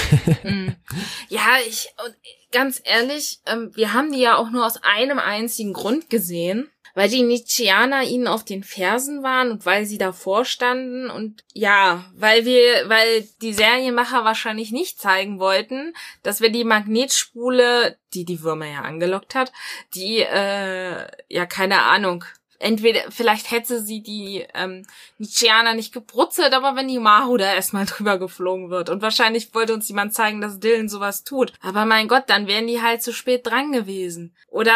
Mhm. Ja, ich, ganz ehrlich, ähm, wir haben die ja auch nur aus einem einzigen Grund gesehen weil die Nietzscheaner ihnen auf den Fersen waren und weil sie davor standen und ja, weil wir, weil die Serienmacher wahrscheinlich nicht zeigen wollten, dass wir die Magnetspule, die die Würmer ja angelockt hat, die, äh, ja, keine Ahnung, entweder, vielleicht hätte sie die ähm, Nietzscheaner nicht gebrutzelt, aber wenn die Mahu da erstmal drüber geflogen wird. Und wahrscheinlich wollte uns jemand zeigen, dass Dylan sowas tut. Aber mein Gott, dann wären die halt zu spät dran gewesen. Oder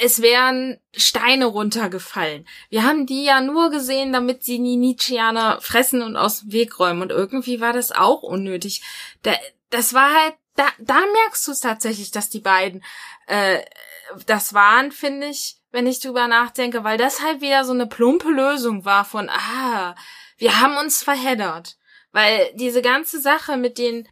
es wären Steine runtergefallen. Wir haben die ja nur gesehen, damit sie die Nietzscheaner fressen und aus dem Weg räumen. Und irgendwie war das auch unnötig. Da, das war halt, da, da merkst du es tatsächlich, dass die beiden äh, das waren, finde ich, wenn ich drüber nachdenke, weil das halt wieder so eine plumpe Lösung war von, ah, wir haben uns verheddert. Weil diese ganze Sache mit den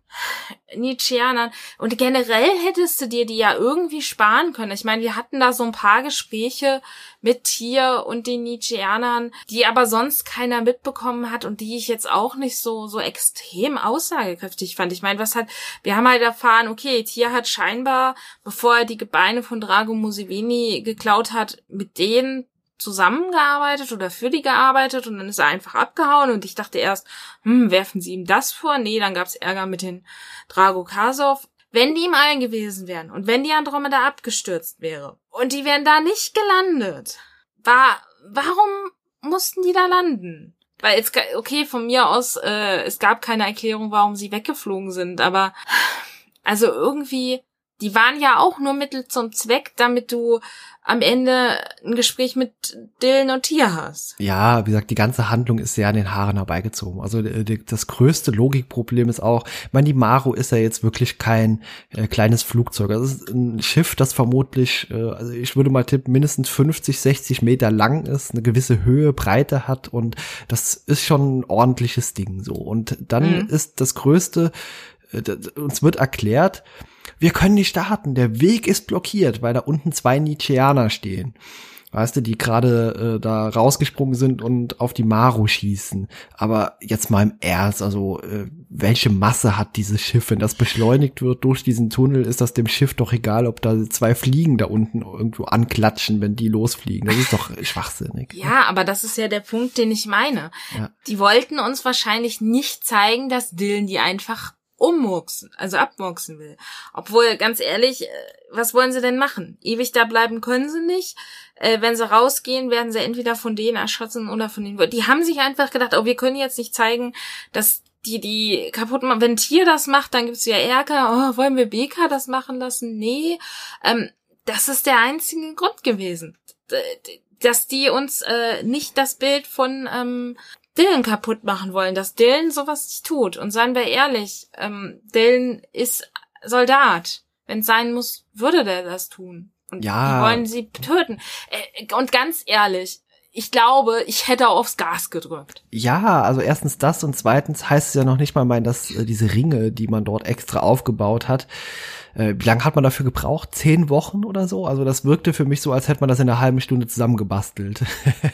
Nietzscheanern und generell hättest du dir die ja irgendwie sparen können. Ich meine, wir hatten da so ein paar Gespräche mit Tier und den Nietzscheanern, die aber sonst keiner mitbekommen hat und die ich jetzt auch nicht so, so extrem aussagekräftig fand. Ich meine, was hat, wir haben halt erfahren, okay, Tier hat scheinbar, bevor er die Gebeine von Drago Museveni geklaut hat, mit denen zusammengearbeitet oder für die gearbeitet und dann ist er einfach abgehauen und ich dachte erst, hm, werfen sie ihm das vor? Nee, dann gab's Ärger mit den Drago Kasov. Wenn die im All gewesen wären und wenn die Andromeda abgestürzt wäre und die wären da nicht gelandet, war, warum mussten die da landen? Weil jetzt, okay, von mir aus, äh, es gab keine Erklärung, warum sie weggeflogen sind, aber also irgendwie die waren ja auch nur Mittel zum Zweck, damit du am Ende ein Gespräch mit Dylan und Tia hast. Ja, wie gesagt, die ganze Handlung ist sehr an den Haaren herbeigezogen. Also äh, das größte Logikproblem ist auch, ich meine, die Maru ist ja jetzt wirklich kein äh, kleines Flugzeug. Das ist ein Schiff, das vermutlich, äh, also ich würde mal tippen, mindestens 50, 60 Meter lang ist, eine gewisse Höhe, Breite hat und das ist schon ein ordentliches Ding so. Und dann mhm. ist das größte, uns wird erklärt, wir können nicht starten, der Weg ist blockiert, weil da unten zwei Nietzscheaner stehen. Weißt du, die gerade äh, da rausgesprungen sind und auf die Maru schießen. Aber jetzt mal im Ernst, also äh, welche Masse hat dieses Schiff? Wenn das beschleunigt wird durch diesen Tunnel, ist das dem Schiff doch egal, ob da zwei Fliegen da unten irgendwo anklatschen, wenn die losfliegen. Das ist doch schwachsinnig. Ja, aber das ist ja der Punkt, den ich meine. Ja. Die wollten uns wahrscheinlich nicht zeigen, dass Dylan die einfach ummurksen, also abmurksen will. Obwohl, ganz ehrlich, äh, was wollen sie denn machen? Ewig da bleiben können sie nicht. Äh, wenn sie rausgehen, werden sie entweder von denen erschossen oder von denen. Die haben sich einfach gedacht, oh, wir können jetzt nicht zeigen, dass die die kaputt machen. Wenn Tier das macht, dann gibt's ja Ärger. Oh, wollen wir BK das machen lassen? Nee. Ähm, das ist der einzige Grund gewesen. Dass die uns äh, nicht das Bild von ähm, Dylan kaputt machen wollen, dass Dylan sowas nicht tut. Und seien wir ehrlich, ähm, Dylan ist Soldat. Wenn es sein muss, würde der das tun. Und ja. die wollen sie töten. Äh, und ganz ehrlich, ich glaube, ich hätte aufs Gas gedrückt. Ja, also erstens das und zweitens heißt es ja noch nicht mal mein, dass äh, diese Ringe, die man dort extra aufgebaut hat, äh, wie lange hat man dafür gebraucht? Zehn Wochen oder so? Also das wirkte für mich so, als hätte man das in einer halben Stunde zusammengebastelt.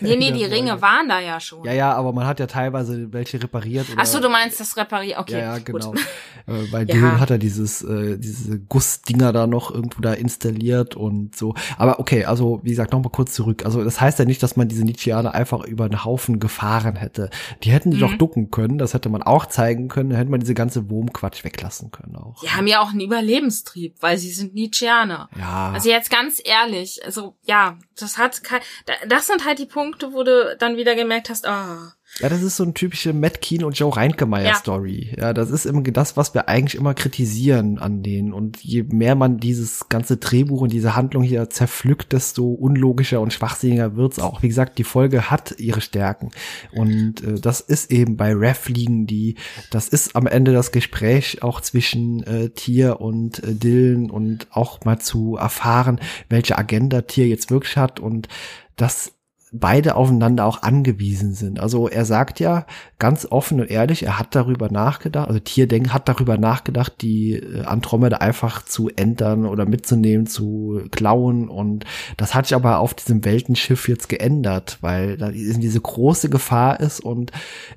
Nee, nee, die Ringe waren da ja schon. Ja, ja, aber man hat ja teilweise welche repariert. Oder, Ach so, du meinst das repariert, okay. Ja, ja genau. äh, bei ja. Dylan hat er dieses, äh, diese Gussdinger da noch irgendwo da installiert und so. Aber okay, also wie gesagt, nochmal kurz zurück. Also das heißt ja nicht, dass man diese Nietzscheaner einfach über einen Haufen gefahren hätte. Die hätten die mhm. doch ducken können, das hätte man auch zeigen können, da hätte man diese ganze Wurmquatsch weglassen können auch. Die haben ja auch einen Überlebens Antrieb, weil sie sind Nietzscheaner. Ja. Also jetzt ganz ehrlich, also ja, das hat kein, das sind halt die Punkte, wo du dann wieder gemerkt hast, ah, ja, das ist so ein typische Matt Keen und Joe Reinkemeyer Story. Ja. ja, das ist immer das, was wir eigentlich immer kritisieren an denen. Und je mehr man dieses ganze Drehbuch und diese Handlung hier zerpflückt, desto unlogischer und schwachsinniger wird's auch. Wie gesagt, die Folge hat ihre Stärken. Und äh, das ist eben bei Ref liegen die, das ist am Ende das Gespräch auch zwischen äh, Tier und äh, Dylan und auch mal zu erfahren, welche Agenda Tier jetzt wirklich hat und das beide aufeinander auch angewiesen sind. Also er sagt ja ganz offen und ehrlich, er hat darüber nachgedacht, also Tierdenken hat darüber nachgedacht, die äh, Andromeda einfach zu ändern oder mitzunehmen, zu klauen und das hat sich aber auf diesem Weltenschiff jetzt geändert, weil da diese große Gefahr ist und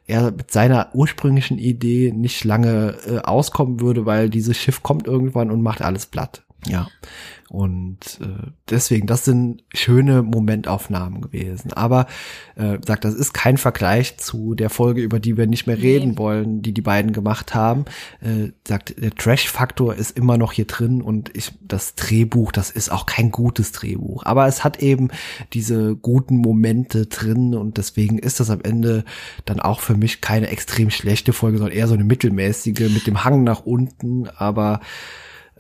er mit seiner ursprünglichen Idee nicht lange äh, auskommen würde, weil dieses Schiff kommt irgendwann und macht alles platt. Ja. Und äh, deswegen, das sind schöne Momentaufnahmen gewesen. Aber äh, sagt, das ist kein Vergleich zu der Folge, über die wir nicht mehr reden nee. wollen, die die beiden gemacht haben. Äh, sagt, der Trash-Faktor ist immer noch hier drin und ich, das Drehbuch, das ist auch kein gutes Drehbuch. Aber es hat eben diese guten Momente drin und deswegen ist das am Ende dann auch für mich keine extrem schlechte Folge, sondern eher so eine mittelmäßige mit dem Hang nach unten. Aber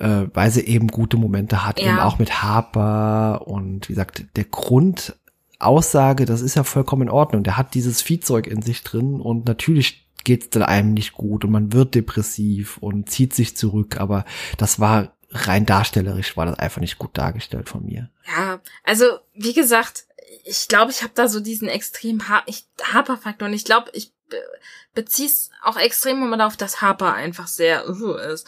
äh, weil sie eben gute Momente hat, ja. eben auch mit Harper und wie gesagt, der Grundaussage, das ist ja vollkommen in Ordnung. Der hat dieses Viehzeug in sich drin und natürlich geht es dann einem nicht gut und man wird depressiv und zieht sich zurück, aber das war rein darstellerisch war das einfach nicht gut dargestellt von mir. Ja, also wie gesagt, ich glaube, ich habe da so diesen extrem ha Harper-Faktor und ich glaube, ich be beziehe es auch extrem immer darauf, dass Harper einfach sehr uh, ist.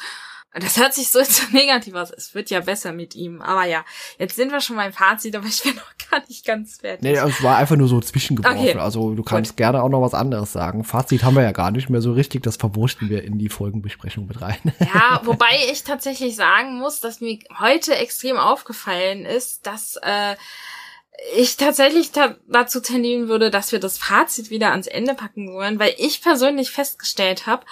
Das hört sich so jetzt negativ aus. Es wird ja besser mit ihm. Aber ja, jetzt sind wir schon beim Fazit, aber ich bin noch gar nicht ganz fertig. Nee, es war einfach nur so zwischengeworfen. Okay. Also du kannst Gut. gerne auch noch was anderes sagen. Fazit haben wir ja gar nicht mehr so richtig. Das verwurschten wir in die Folgenbesprechung mit rein. Ja, wobei ich tatsächlich sagen muss, dass mir heute extrem aufgefallen ist, dass äh, ich tatsächlich ta dazu tendieren würde, dass wir das Fazit wieder ans Ende packen wollen, weil ich persönlich festgestellt habe,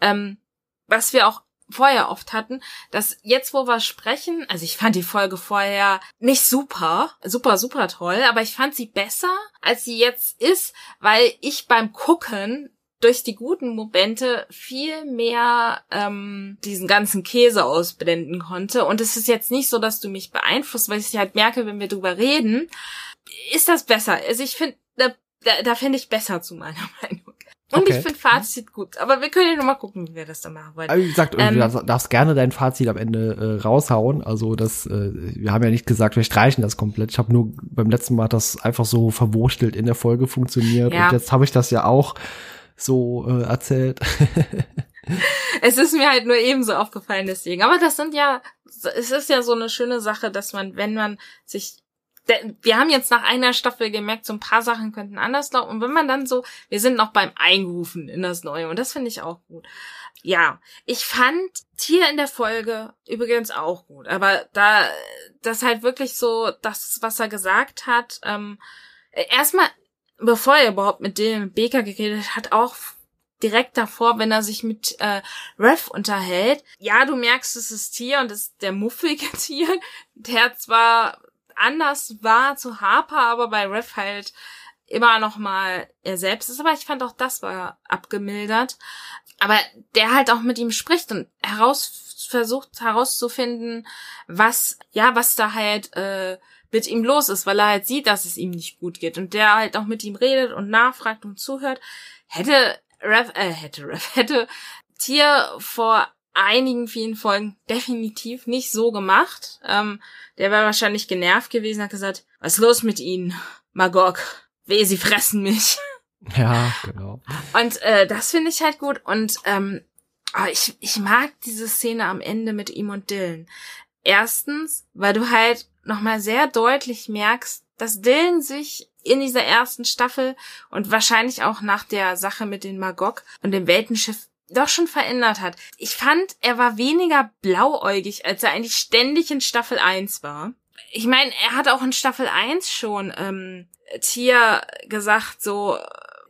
ähm, was wir auch vorher oft hatten, dass jetzt, wo wir sprechen, also ich fand die Folge vorher nicht super, super, super toll, aber ich fand sie besser, als sie jetzt ist, weil ich beim Gucken durch die guten Momente viel mehr ähm, diesen ganzen Käse ausblenden konnte. Und es ist jetzt nicht so, dass du mich beeinflusst, weil ich halt merke, wenn wir drüber reden, ist das besser. Also ich finde, da, da, da finde ich besser zu meiner Meinung. Und okay. ich finde Fazit gut. Aber wir können ja noch mal gucken, wie wir das dann machen wollen. Aber wie gesagt, ähm, du darfst gerne dein Fazit am Ende äh, raushauen. Also das, äh, wir haben ja nicht gesagt, wir streichen das komplett. Ich habe nur beim letzten Mal das einfach so verwurstelt in der Folge funktioniert. Ja. Und jetzt habe ich das ja auch so äh, erzählt. es ist mir halt nur ebenso aufgefallen deswegen. Aber das sind ja, es ist ja so eine schöne Sache, dass man, wenn man sich wir haben jetzt nach einer Staffel gemerkt, so ein paar Sachen könnten anders laufen. Und wenn man dann so, wir sind noch beim Einrufen in das Neue und das finde ich auch gut. Ja, ich fand Tier in der Folge übrigens auch gut, aber da das halt wirklich so, das, was er gesagt hat, ähm, erstmal bevor er überhaupt mit dem Baker geredet hat, auch direkt davor, wenn er sich mit äh, Rev unterhält. Ja, du merkst, es ist Tier und es ist der muffige Tier, der zwar anders war zu Harper, aber bei Rev halt immer noch mal er selbst ist. Aber ich fand auch das war abgemildert. Aber der halt auch mit ihm spricht und heraus versucht herauszufinden, was ja was da halt äh, mit ihm los ist, weil er halt sieht, dass es ihm nicht gut geht und der halt auch mit ihm redet und nachfragt und zuhört. Hätte Rev, äh, hätte Rev, hätte Tier vor einigen vielen Folgen definitiv nicht so gemacht. Ähm, der wäre wahrscheinlich genervt gewesen, hat gesagt, was ist los mit Ihnen, Magog? Weh, Sie fressen mich. Ja, genau. Und äh, das finde ich halt gut. Und ähm, oh, ich, ich mag diese Szene am Ende mit ihm und Dylan. Erstens, weil du halt nochmal sehr deutlich merkst, dass Dylan sich in dieser ersten Staffel und wahrscheinlich auch nach der Sache mit den Magog und dem Weltenschiff doch schon verändert hat. Ich fand, er war weniger blauäugig, als er eigentlich ständig in Staffel 1 war. Ich meine, er hat auch in Staffel 1 schon ähm, Tia gesagt, so,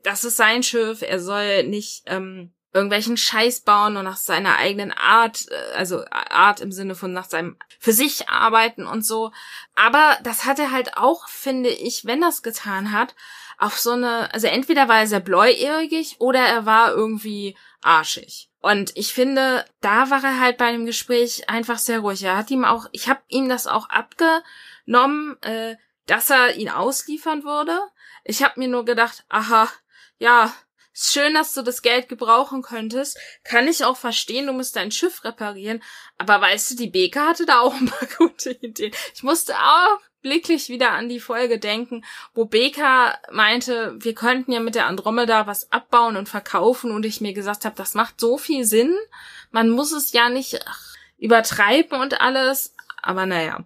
das ist sein Schiff, er soll nicht ähm, irgendwelchen Scheiß bauen und nach seiner eigenen Art, äh, also Art im Sinne von nach seinem, für sich arbeiten und so. Aber das hat er halt auch, finde ich, wenn das getan hat, auf so eine, also entweder war er sehr bläuäugig oder er war irgendwie arschig. Und ich finde, da war er halt bei dem Gespräch einfach sehr ruhig. Er hat ihm auch, ich habe ihm das auch abgenommen, äh, dass er ihn ausliefern würde. Ich habe mir nur gedacht, aha, ja, schön, dass du das Geld gebrauchen könntest. Kann ich auch verstehen, du musst dein Schiff reparieren. Aber weißt du, die Beka hatte da auch ein paar gute Ideen. Ich musste auch blicklich wieder an die Folge denken, wo Beka meinte, wir könnten ja mit der Andromeda was abbauen und verkaufen und ich mir gesagt habe, das macht so viel Sinn. Man muss es ja nicht ach, übertreiben und alles. Aber naja.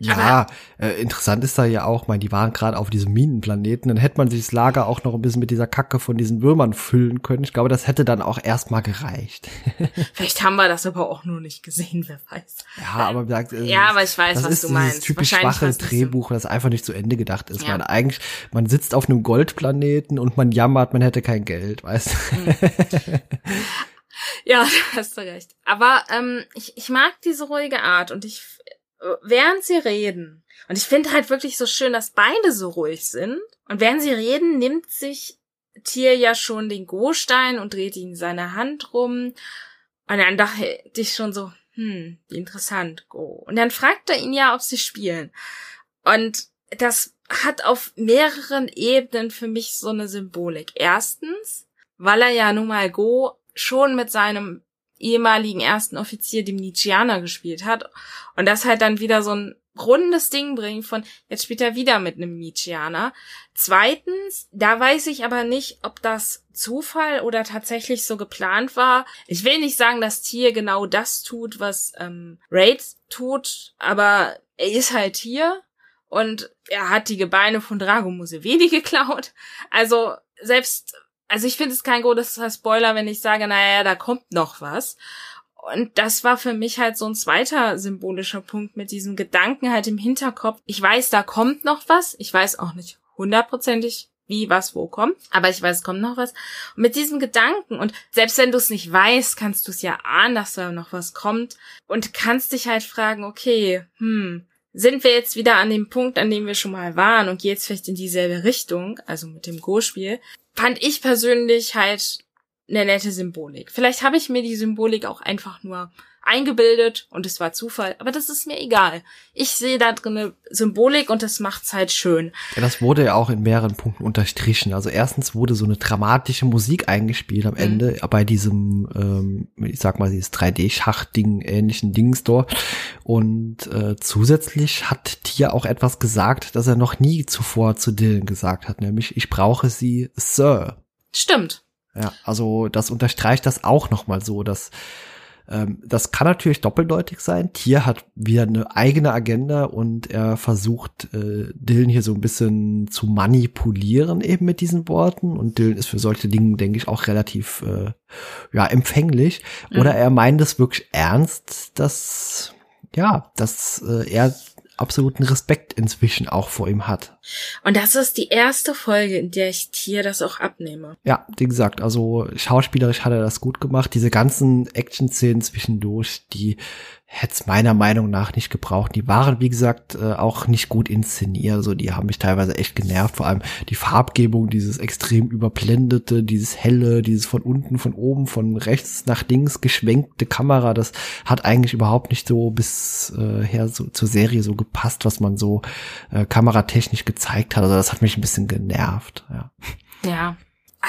Ja, äh, interessant ist da ja auch, mein, die waren gerade auf diesem Minenplaneten, dann hätte man sich das Lager auch noch ein bisschen mit dieser Kacke von diesen Würmern füllen können. Ich glaube, das hätte dann auch erstmal gereicht. Vielleicht haben wir das aber auch nur nicht gesehen, wer weiß. Ja, aber sagt, äh, ja, aber ich weiß, was du meinst. Typisch schwache Drehbuch, das einfach nicht zu Ende gedacht ist. Ja. Man eigentlich, man sitzt auf einem Goldplaneten und man jammert, man hätte kein Geld, weißt du? Mhm. Ja, hast du recht. Aber ähm, ich, ich mag diese ruhige Art und ich während sie reden, und ich finde halt wirklich so schön, dass beide so ruhig sind, und während sie reden, nimmt sich Tier ja schon den Go-Stein und dreht ihn in seiner Hand rum. Und dann dachte ich schon so, hm, wie interessant, Go. Und dann fragt er ihn ja, ob sie spielen. Und das hat auf mehreren Ebenen für mich so eine Symbolik. Erstens, weil er ja nun mal Go schon mit seinem ehemaligen ersten Offizier, dem Nietzscheaner, gespielt hat. Und das halt dann wieder so ein rundes Ding bringt von, jetzt spielt er wieder mit einem Nietzscheaner. Zweitens, da weiß ich aber nicht, ob das Zufall oder tatsächlich so geplant war. Ich will nicht sagen, dass Tier genau das tut, was ähm, Raid tut, aber er ist halt hier und er hat die Gebeine von Drago geklaut. Also selbst also ich finde es kein großer Spoiler, wenn ich sage, naja, da kommt noch was. Und das war für mich halt so ein zweiter symbolischer Punkt mit diesem Gedanken halt im Hinterkopf. Ich weiß, da kommt noch was. Ich weiß auch nicht hundertprozentig, wie, was, wo kommt. Aber ich weiß, es kommt noch was. Und mit diesem Gedanken, und selbst wenn du es nicht weißt, kannst du es ja ahnen, dass da noch was kommt. Und kannst dich halt fragen, okay, hm, sind wir jetzt wieder an dem Punkt, an dem wir schon mal waren und jetzt vielleicht in dieselbe Richtung, also mit dem Go-Spiel, fand ich persönlich halt eine nette Symbolik. Vielleicht habe ich mir die Symbolik auch einfach nur eingebildet und es war Zufall, aber das ist mir egal. Ich sehe da drin eine Symbolik und das macht's halt schön. Ja, das wurde ja auch in mehreren Punkten unterstrichen. Also erstens wurde so eine dramatische Musik eingespielt am mhm. Ende bei diesem, ähm, ich sag mal, dieses 3D-Schach-Ding, ähnlichen Dings dort. Und äh, zusätzlich hat Tia auch etwas gesagt, das er noch nie zuvor zu Dylan gesagt hat, nämlich ich brauche sie, Sir. Stimmt. Ja, also das unterstreicht das auch nochmal so, dass ähm, das kann natürlich doppeldeutig sein. Tier hat wieder eine eigene Agenda und er versucht, äh, Dylan hier so ein bisschen zu manipulieren eben mit diesen Worten. Und Dylan ist für solche Dinge, denke ich, auch relativ äh, ja, empfänglich. Mhm. Oder er meint es wirklich ernst, dass ja, dass äh, er absoluten Respekt inzwischen auch vor ihm hat. Und das ist die erste Folge, in der ich Tier das auch abnehme. Ja, wie gesagt, also schauspielerisch hat er das gut gemacht. Diese ganzen Action-Szenen zwischendurch, die hätte es meiner Meinung nach nicht gebraucht. Die waren, wie gesagt, äh, auch nicht gut inszeniert. Also die haben mich teilweise echt genervt. Vor allem die Farbgebung, dieses extrem überblendete, dieses helle, dieses von unten, von oben, von rechts nach links geschwenkte Kamera. Das hat eigentlich überhaupt nicht so bisher äh, so, zur Serie so gepasst, was man so äh, kameratechnisch gezeigt hat. Also das hat mich ein bisschen genervt. Ja. Ja,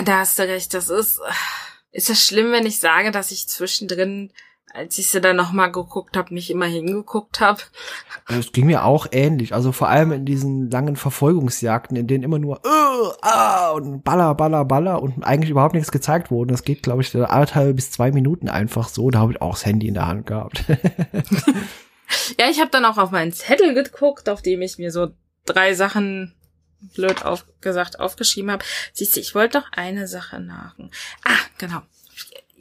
da hast du recht. Das ist, ist das schlimm, wenn ich sage, dass ich zwischendrin als ich sie dann nochmal geguckt habe, nicht immer hingeguckt habe. Es ging mir auch ähnlich. Also vor allem in diesen langen Verfolgungsjagden, in denen immer nur uh, ah, und baller, baller, baller und eigentlich überhaupt nichts gezeigt wurde. Das geht, glaube ich, anderthalb bis zwei Minuten einfach so. Da habe ich auch das Handy in der Hand gehabt. ja, ich habe dann auch auf meinen Zettel geguckt, auf dem ich mir so drei Sachen blöd aufgesagt aufgeschrieben habe. Siehst du, ich wollte doch eine Sache nachen. Ah, genau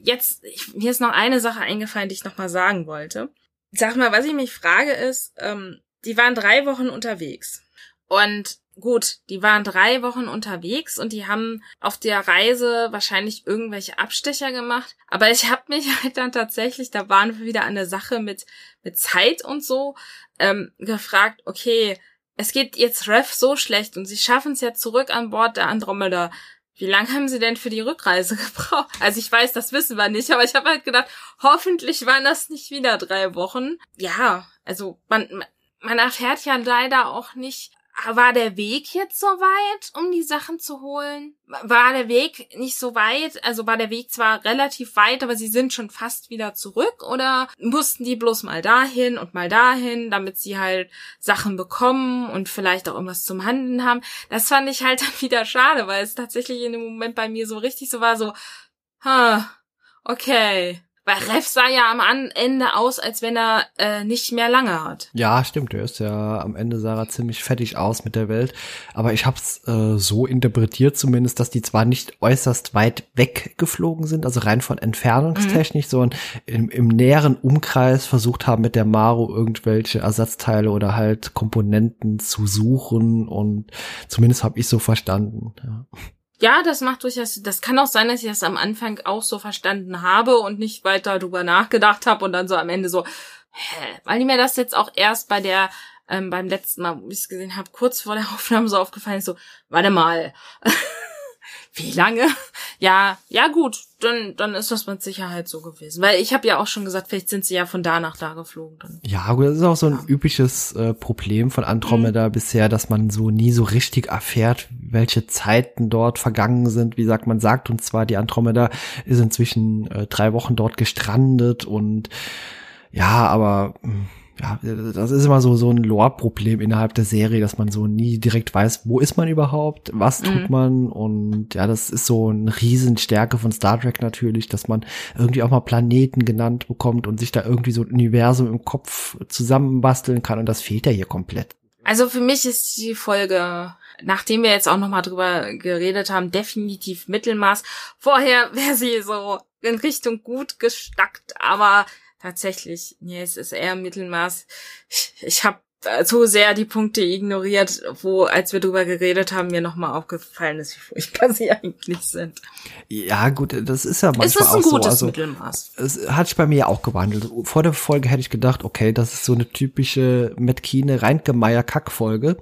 jetzt, ich, mir ist noch eine Sache eingefallen, die ich noch mal sagen wollte. Sag mal, was ich mich frage ist, ähm, die waren drei Wochen unterwegs. Und gut, die waren drei Wochen unterwegs und die haben auf der Reise wahrscheinlich irgendwelche Abstecher gemacht. Aber ich habe mich halt dann tatsächlich, da waren wir wieder an der Sache mit, mit Zeit und so, ähm, gefragt, okay, es geht jetzt Ref so schlecht und sie schaffen es ja zurück an Bord der Andromeda. Wie lange haben sie denn für die Rückreise gebraucht? Also ich weiß, das wissen wir nicht, aber ich habe halt gedacht, hoffentlich waren das nicht wieder drei Wochen. Ja, also man, man erfährt ja leider auch nicht, war der Weg jetzt so weit, um die Sachen zu holen? War der Weg nicht so weit? Also war der Weg zwar relativ weit, aber sie sind schon fast wieder zurück oder mussten die bloß mal dahin und mal dahin, damit sie halt Sachen bekommen und vielleicht auch irgendwas zum Handeln haben? Das fand ich halt dann wieder schade, weil es tatsächlich in dem Moment bei mir so richtig so war, so, ha, okay, weil Ref sah ja am Ende aus, als wenn er äh, nicht mehr lange hat. Ja, stimmt. Er ist ja am Ende sah er ziemlich fettig aus mit der Welt. Aber ich habe es äh, so interpretiert zumindest, dass die zwar nicht äußerst weit weggeflogen sind, also rein von Entfernungstechnik, mhm. sondern im, im näheren Umkreis versucht haben, mit der Maru irgendwelche Ersatzteile oder halt Komponenten zu suchen. Und zumindest habe ich so verstanden. Ja. Ja, das macht durchaus, das kann auch sein, dass ich das am Anfang auch so verstanden habe und nicht weiter drüber nachgedacht habe und dann so am Ende so, hä, weil mir das jetzt auch erst bei der, ähm, beim letzten Mal, wo ich es gesehen habe, kurz vor der Aufnahme so aufgefallen ist, so, warte mal. Wie lange? Ja, ja gut, dann, dann ist das mit Sicherheit so gewesen. Weil ich habe ja auch schon gesagt, vielleicht sind sie ja von da nach da geflogen. Dann. Ja, gut, das ist auch so ein ja. übliches äh, Problem von Andromeda mhm. bisher, dass man so nie so richtig erfährt, welche Zeiten dort vergangen sind. Wie sagt man, sagt uns zwar, die Andromeda ist inzwischen äh, drei Wochen dort gestrandet und ja, aber mh, hm, ja, das ist immer so, so ein Lore-Problem innerhalb der Serie, dass man so nie direkt weiß, wo ist man überhaupt, was tut mhm. man und ja, das ist so eine Riesenstärke von Star Trek natürlich, dass man irgendwie auch mal Planeten genannt bekommt und sich da irgendwie so ein Universum im Kopf zusammenbasteln kann und das fehlt ja hier komplett. Also für mich ist die Folge nachdem wir jetzt auch nochmal drüber geredet haben, definitiv Mittelmaß. Vorher wäre sie so in Richtung gut gestackt, aber tatsächlich, nee, es ist eher Mittelmaß. Ich, ich habe zu sehr die Punkte ignoriert, wo, als wir drüber geredet haben, mir nochmal aufgefallen ist, wie furchtbar sie eigentlich sind. Ja, gut, das ist ja manchmal es ist ein auch gutes so. Also, Mittelmaß. Es hat sich bei mir auch gewandelt. Vor der Folge hätte ich gedacht, okay, das ist so eine typische Metkine Reintgemeier Kackfolge.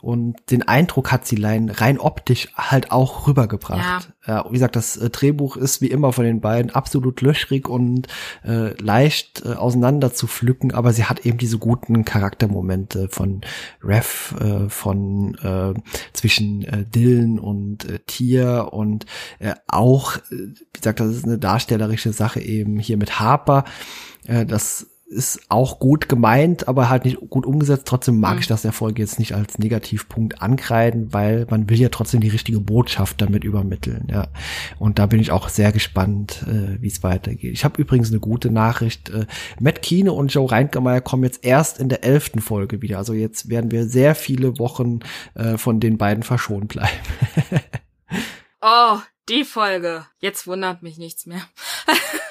Und den Eindruck hat sie rein, rein optisch halt auch rübergebracht. Ja. ja wie gesagt, das äh, Drehbuch ist wie immer von den beiden absolut löchrig und äh, leicht äh, auseinander zu pflücken, aber sie hat eben diese guten Charaktermomente von Rev, äh, von äh, zwischen äh, Dylan und äh, Tier und äh, auch, äh, wie gesagt, das ist eine darstellerische Sache eben hier mit Harper. Äh, das ist auch gut gemeint, aber halt nicht gut umgesetzt. Trotzdem mag mhm. ich das der Folge jetzt nicht als Negativpunkt ankreiden, weil man will ja trotzdem die richtige Botschaft damit übermitteln. Ja, und da bin ich auch sehr gespannt, äh, wie es weitergeht. Ich habe übrigens eine gute Nachricht. Äh, Matt Keane und Joe Reintgemeier kommen jetzt erst in der elften Folge wieder. Also jetzt werden wir sehr viele Wochen äh, von den beiden verschont bleiben. oh, die Folge. Jetzt wundert mich nichts mehr.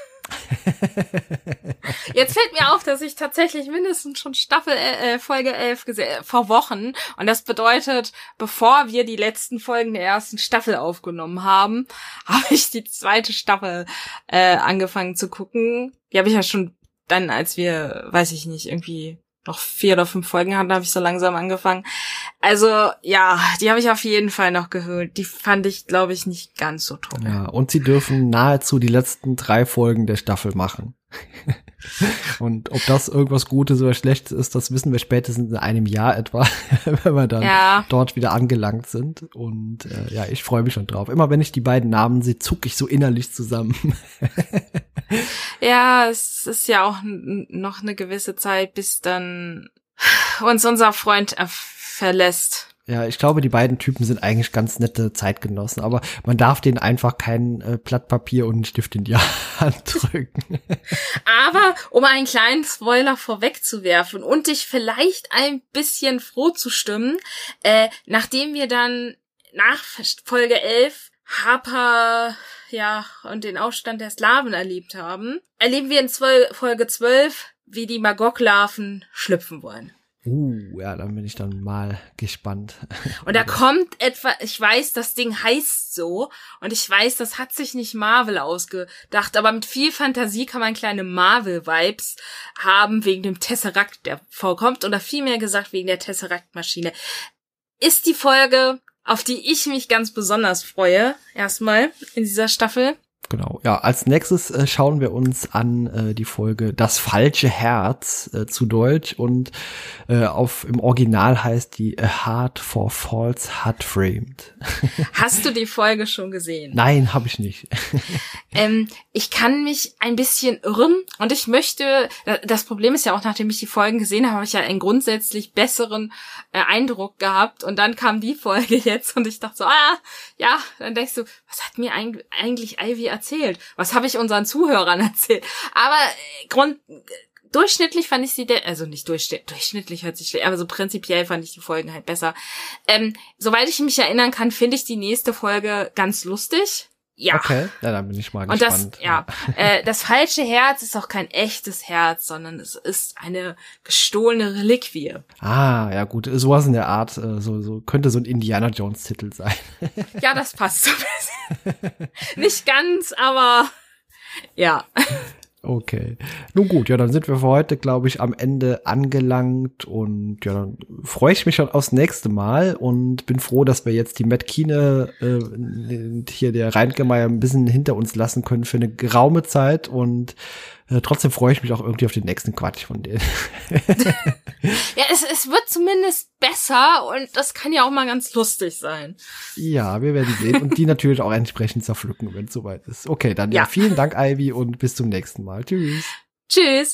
Jetzt fällt mir auf, dass ich tatsächlich mindestens schon Staffel äh, äh Folge 11 gesehen äh, vor Wochen und das bedeutet, bevor wir die letzten Folgen der ersten Staffel aufgenommen haben, habe ich die zweite Staffel äh, angefangen zu gucken. Die habe ich ja schon dann, als wir, weiß ich nicht, irgendwie noch vier oder fünf Folgen hatten, habe ich so langsam angefangen. Also ja, die habe ich auf jeden Fall noch gehört. Die fand ich, glaube ich, nicht ganz so toll. Ja, und sie dürfen nahezu die letzten drei Folgen der Staffel machen. Und ob das irgendwas Gutes oder Schlechtes ist, das wissen wir spätestens in einem Jahr etwa, wenn wir dann ja. dort wieder angelangt sind. Und äh, ja, ich freue mich schon drauf. Immer wenn ich die beiden Namen sehe, zucke ich so innerlich zusammen. ja, es ist ja auch noch eine gewisse Zeit, bis dann uns unser Freund verlässt. Ja, ich glaube, die beiden Typen sind eigentlich ganz nette Zeitgenossen, aber man darf denen einfach kein äh, Blatt Papier und einen Stift in die Hand drücken. aber um einen kleinen Spoiler vorwegzuwerfen und dich vielleicht ein bisschen froh zu stimmen, äh, nachdem wir dann nach Folge 11 Harper ja und den Aufstand der Slaven erlebt haben, erleben wir in Folge 12, wie die Magog-Larven schlüpfen wollen. Uh, ja, dann bin ich dann mal gespannt. Und da kommt etwa, ich weiß, das Ding heißt so und ich weiß, das hat sich nicht Marvel ausgedacht, aber mit viel Fantasie kann man kleine Marvel-Vibes haben wegen dem Tesseract, der vorkommt oder vielmehr gesagt wegen der Tesseract-Maschine. Ist die Folge, auf die ich mich ganz besonders freue, erstmal in dieser Staffel. Genau. Ja, als nächstes äh, schauen wir uns an äh, die Folge Das falsche Herz äh, zu Deutsch und äh, auf im Original heißt die A Heart for False Heart Framed. Hast du die Folge schon gesehen? Nein, habe ich nicht. ähm, ich kann mich ein bisschen irren und ich möchte, das Problem ist ja auch, nachdem ich die Folgen gesehen habe, habe ich ja einen grundsätzlich besseren äh, Eindruck gehabt und dann kam die Folge jetzt und ich dachte so, ah, ja, dann denkst du, was hat mir eigentlich Ivy erzählt? Was habe ich unseren Zuhörern erzählt? Aber äh, Grund durchschnittlich fand ich sie, also nicht durchschnittlich, durchschnittlich hört sich schlecht, aber so prinzipiell fand ich die Folgen halt besser. Ähm, soweit ich mich erinnern kann, finde ich die nächste Folge ganz lustig. Ja. Okay, ja, dann bin ich mal und gespannt. Und das, ja, äh, das falsche Herz ist auch kein echtes Herz, sondern es ist eine gestohlene Reliquie. Ah, ja gut, sowas in der Art, äh, so, so könnte so ein Indiana Jones Titel sein. ja, das passt so ein bisschen. Nicht ganz, aber ja. Okay. Nun gut, ja, dann sind wir für heute, glaube ich, am Ende angelangt und ja, dann freue ich mich schon aufs nächste Mal und bin froh, dass wir jetzt die Matt Kine äh, hier der Reintgemeier ein bisschen hinter uns lassen können für eine geraume Zeit und äh, trotzdem freue ich mich auch irgendwie auf den nächsten Quatsch von denen. ja, es, es wird zumindest besser und das kann ja auch mal ganz lustig sein. Ja, wir werden sehen und die natürlich auch entsprechend zerpflücken, wenn es soweit ist. Okay, dann ja. ja, vielen Dank, Ivy, und bis zum nächsten Mal. Tschüss. Tschüss.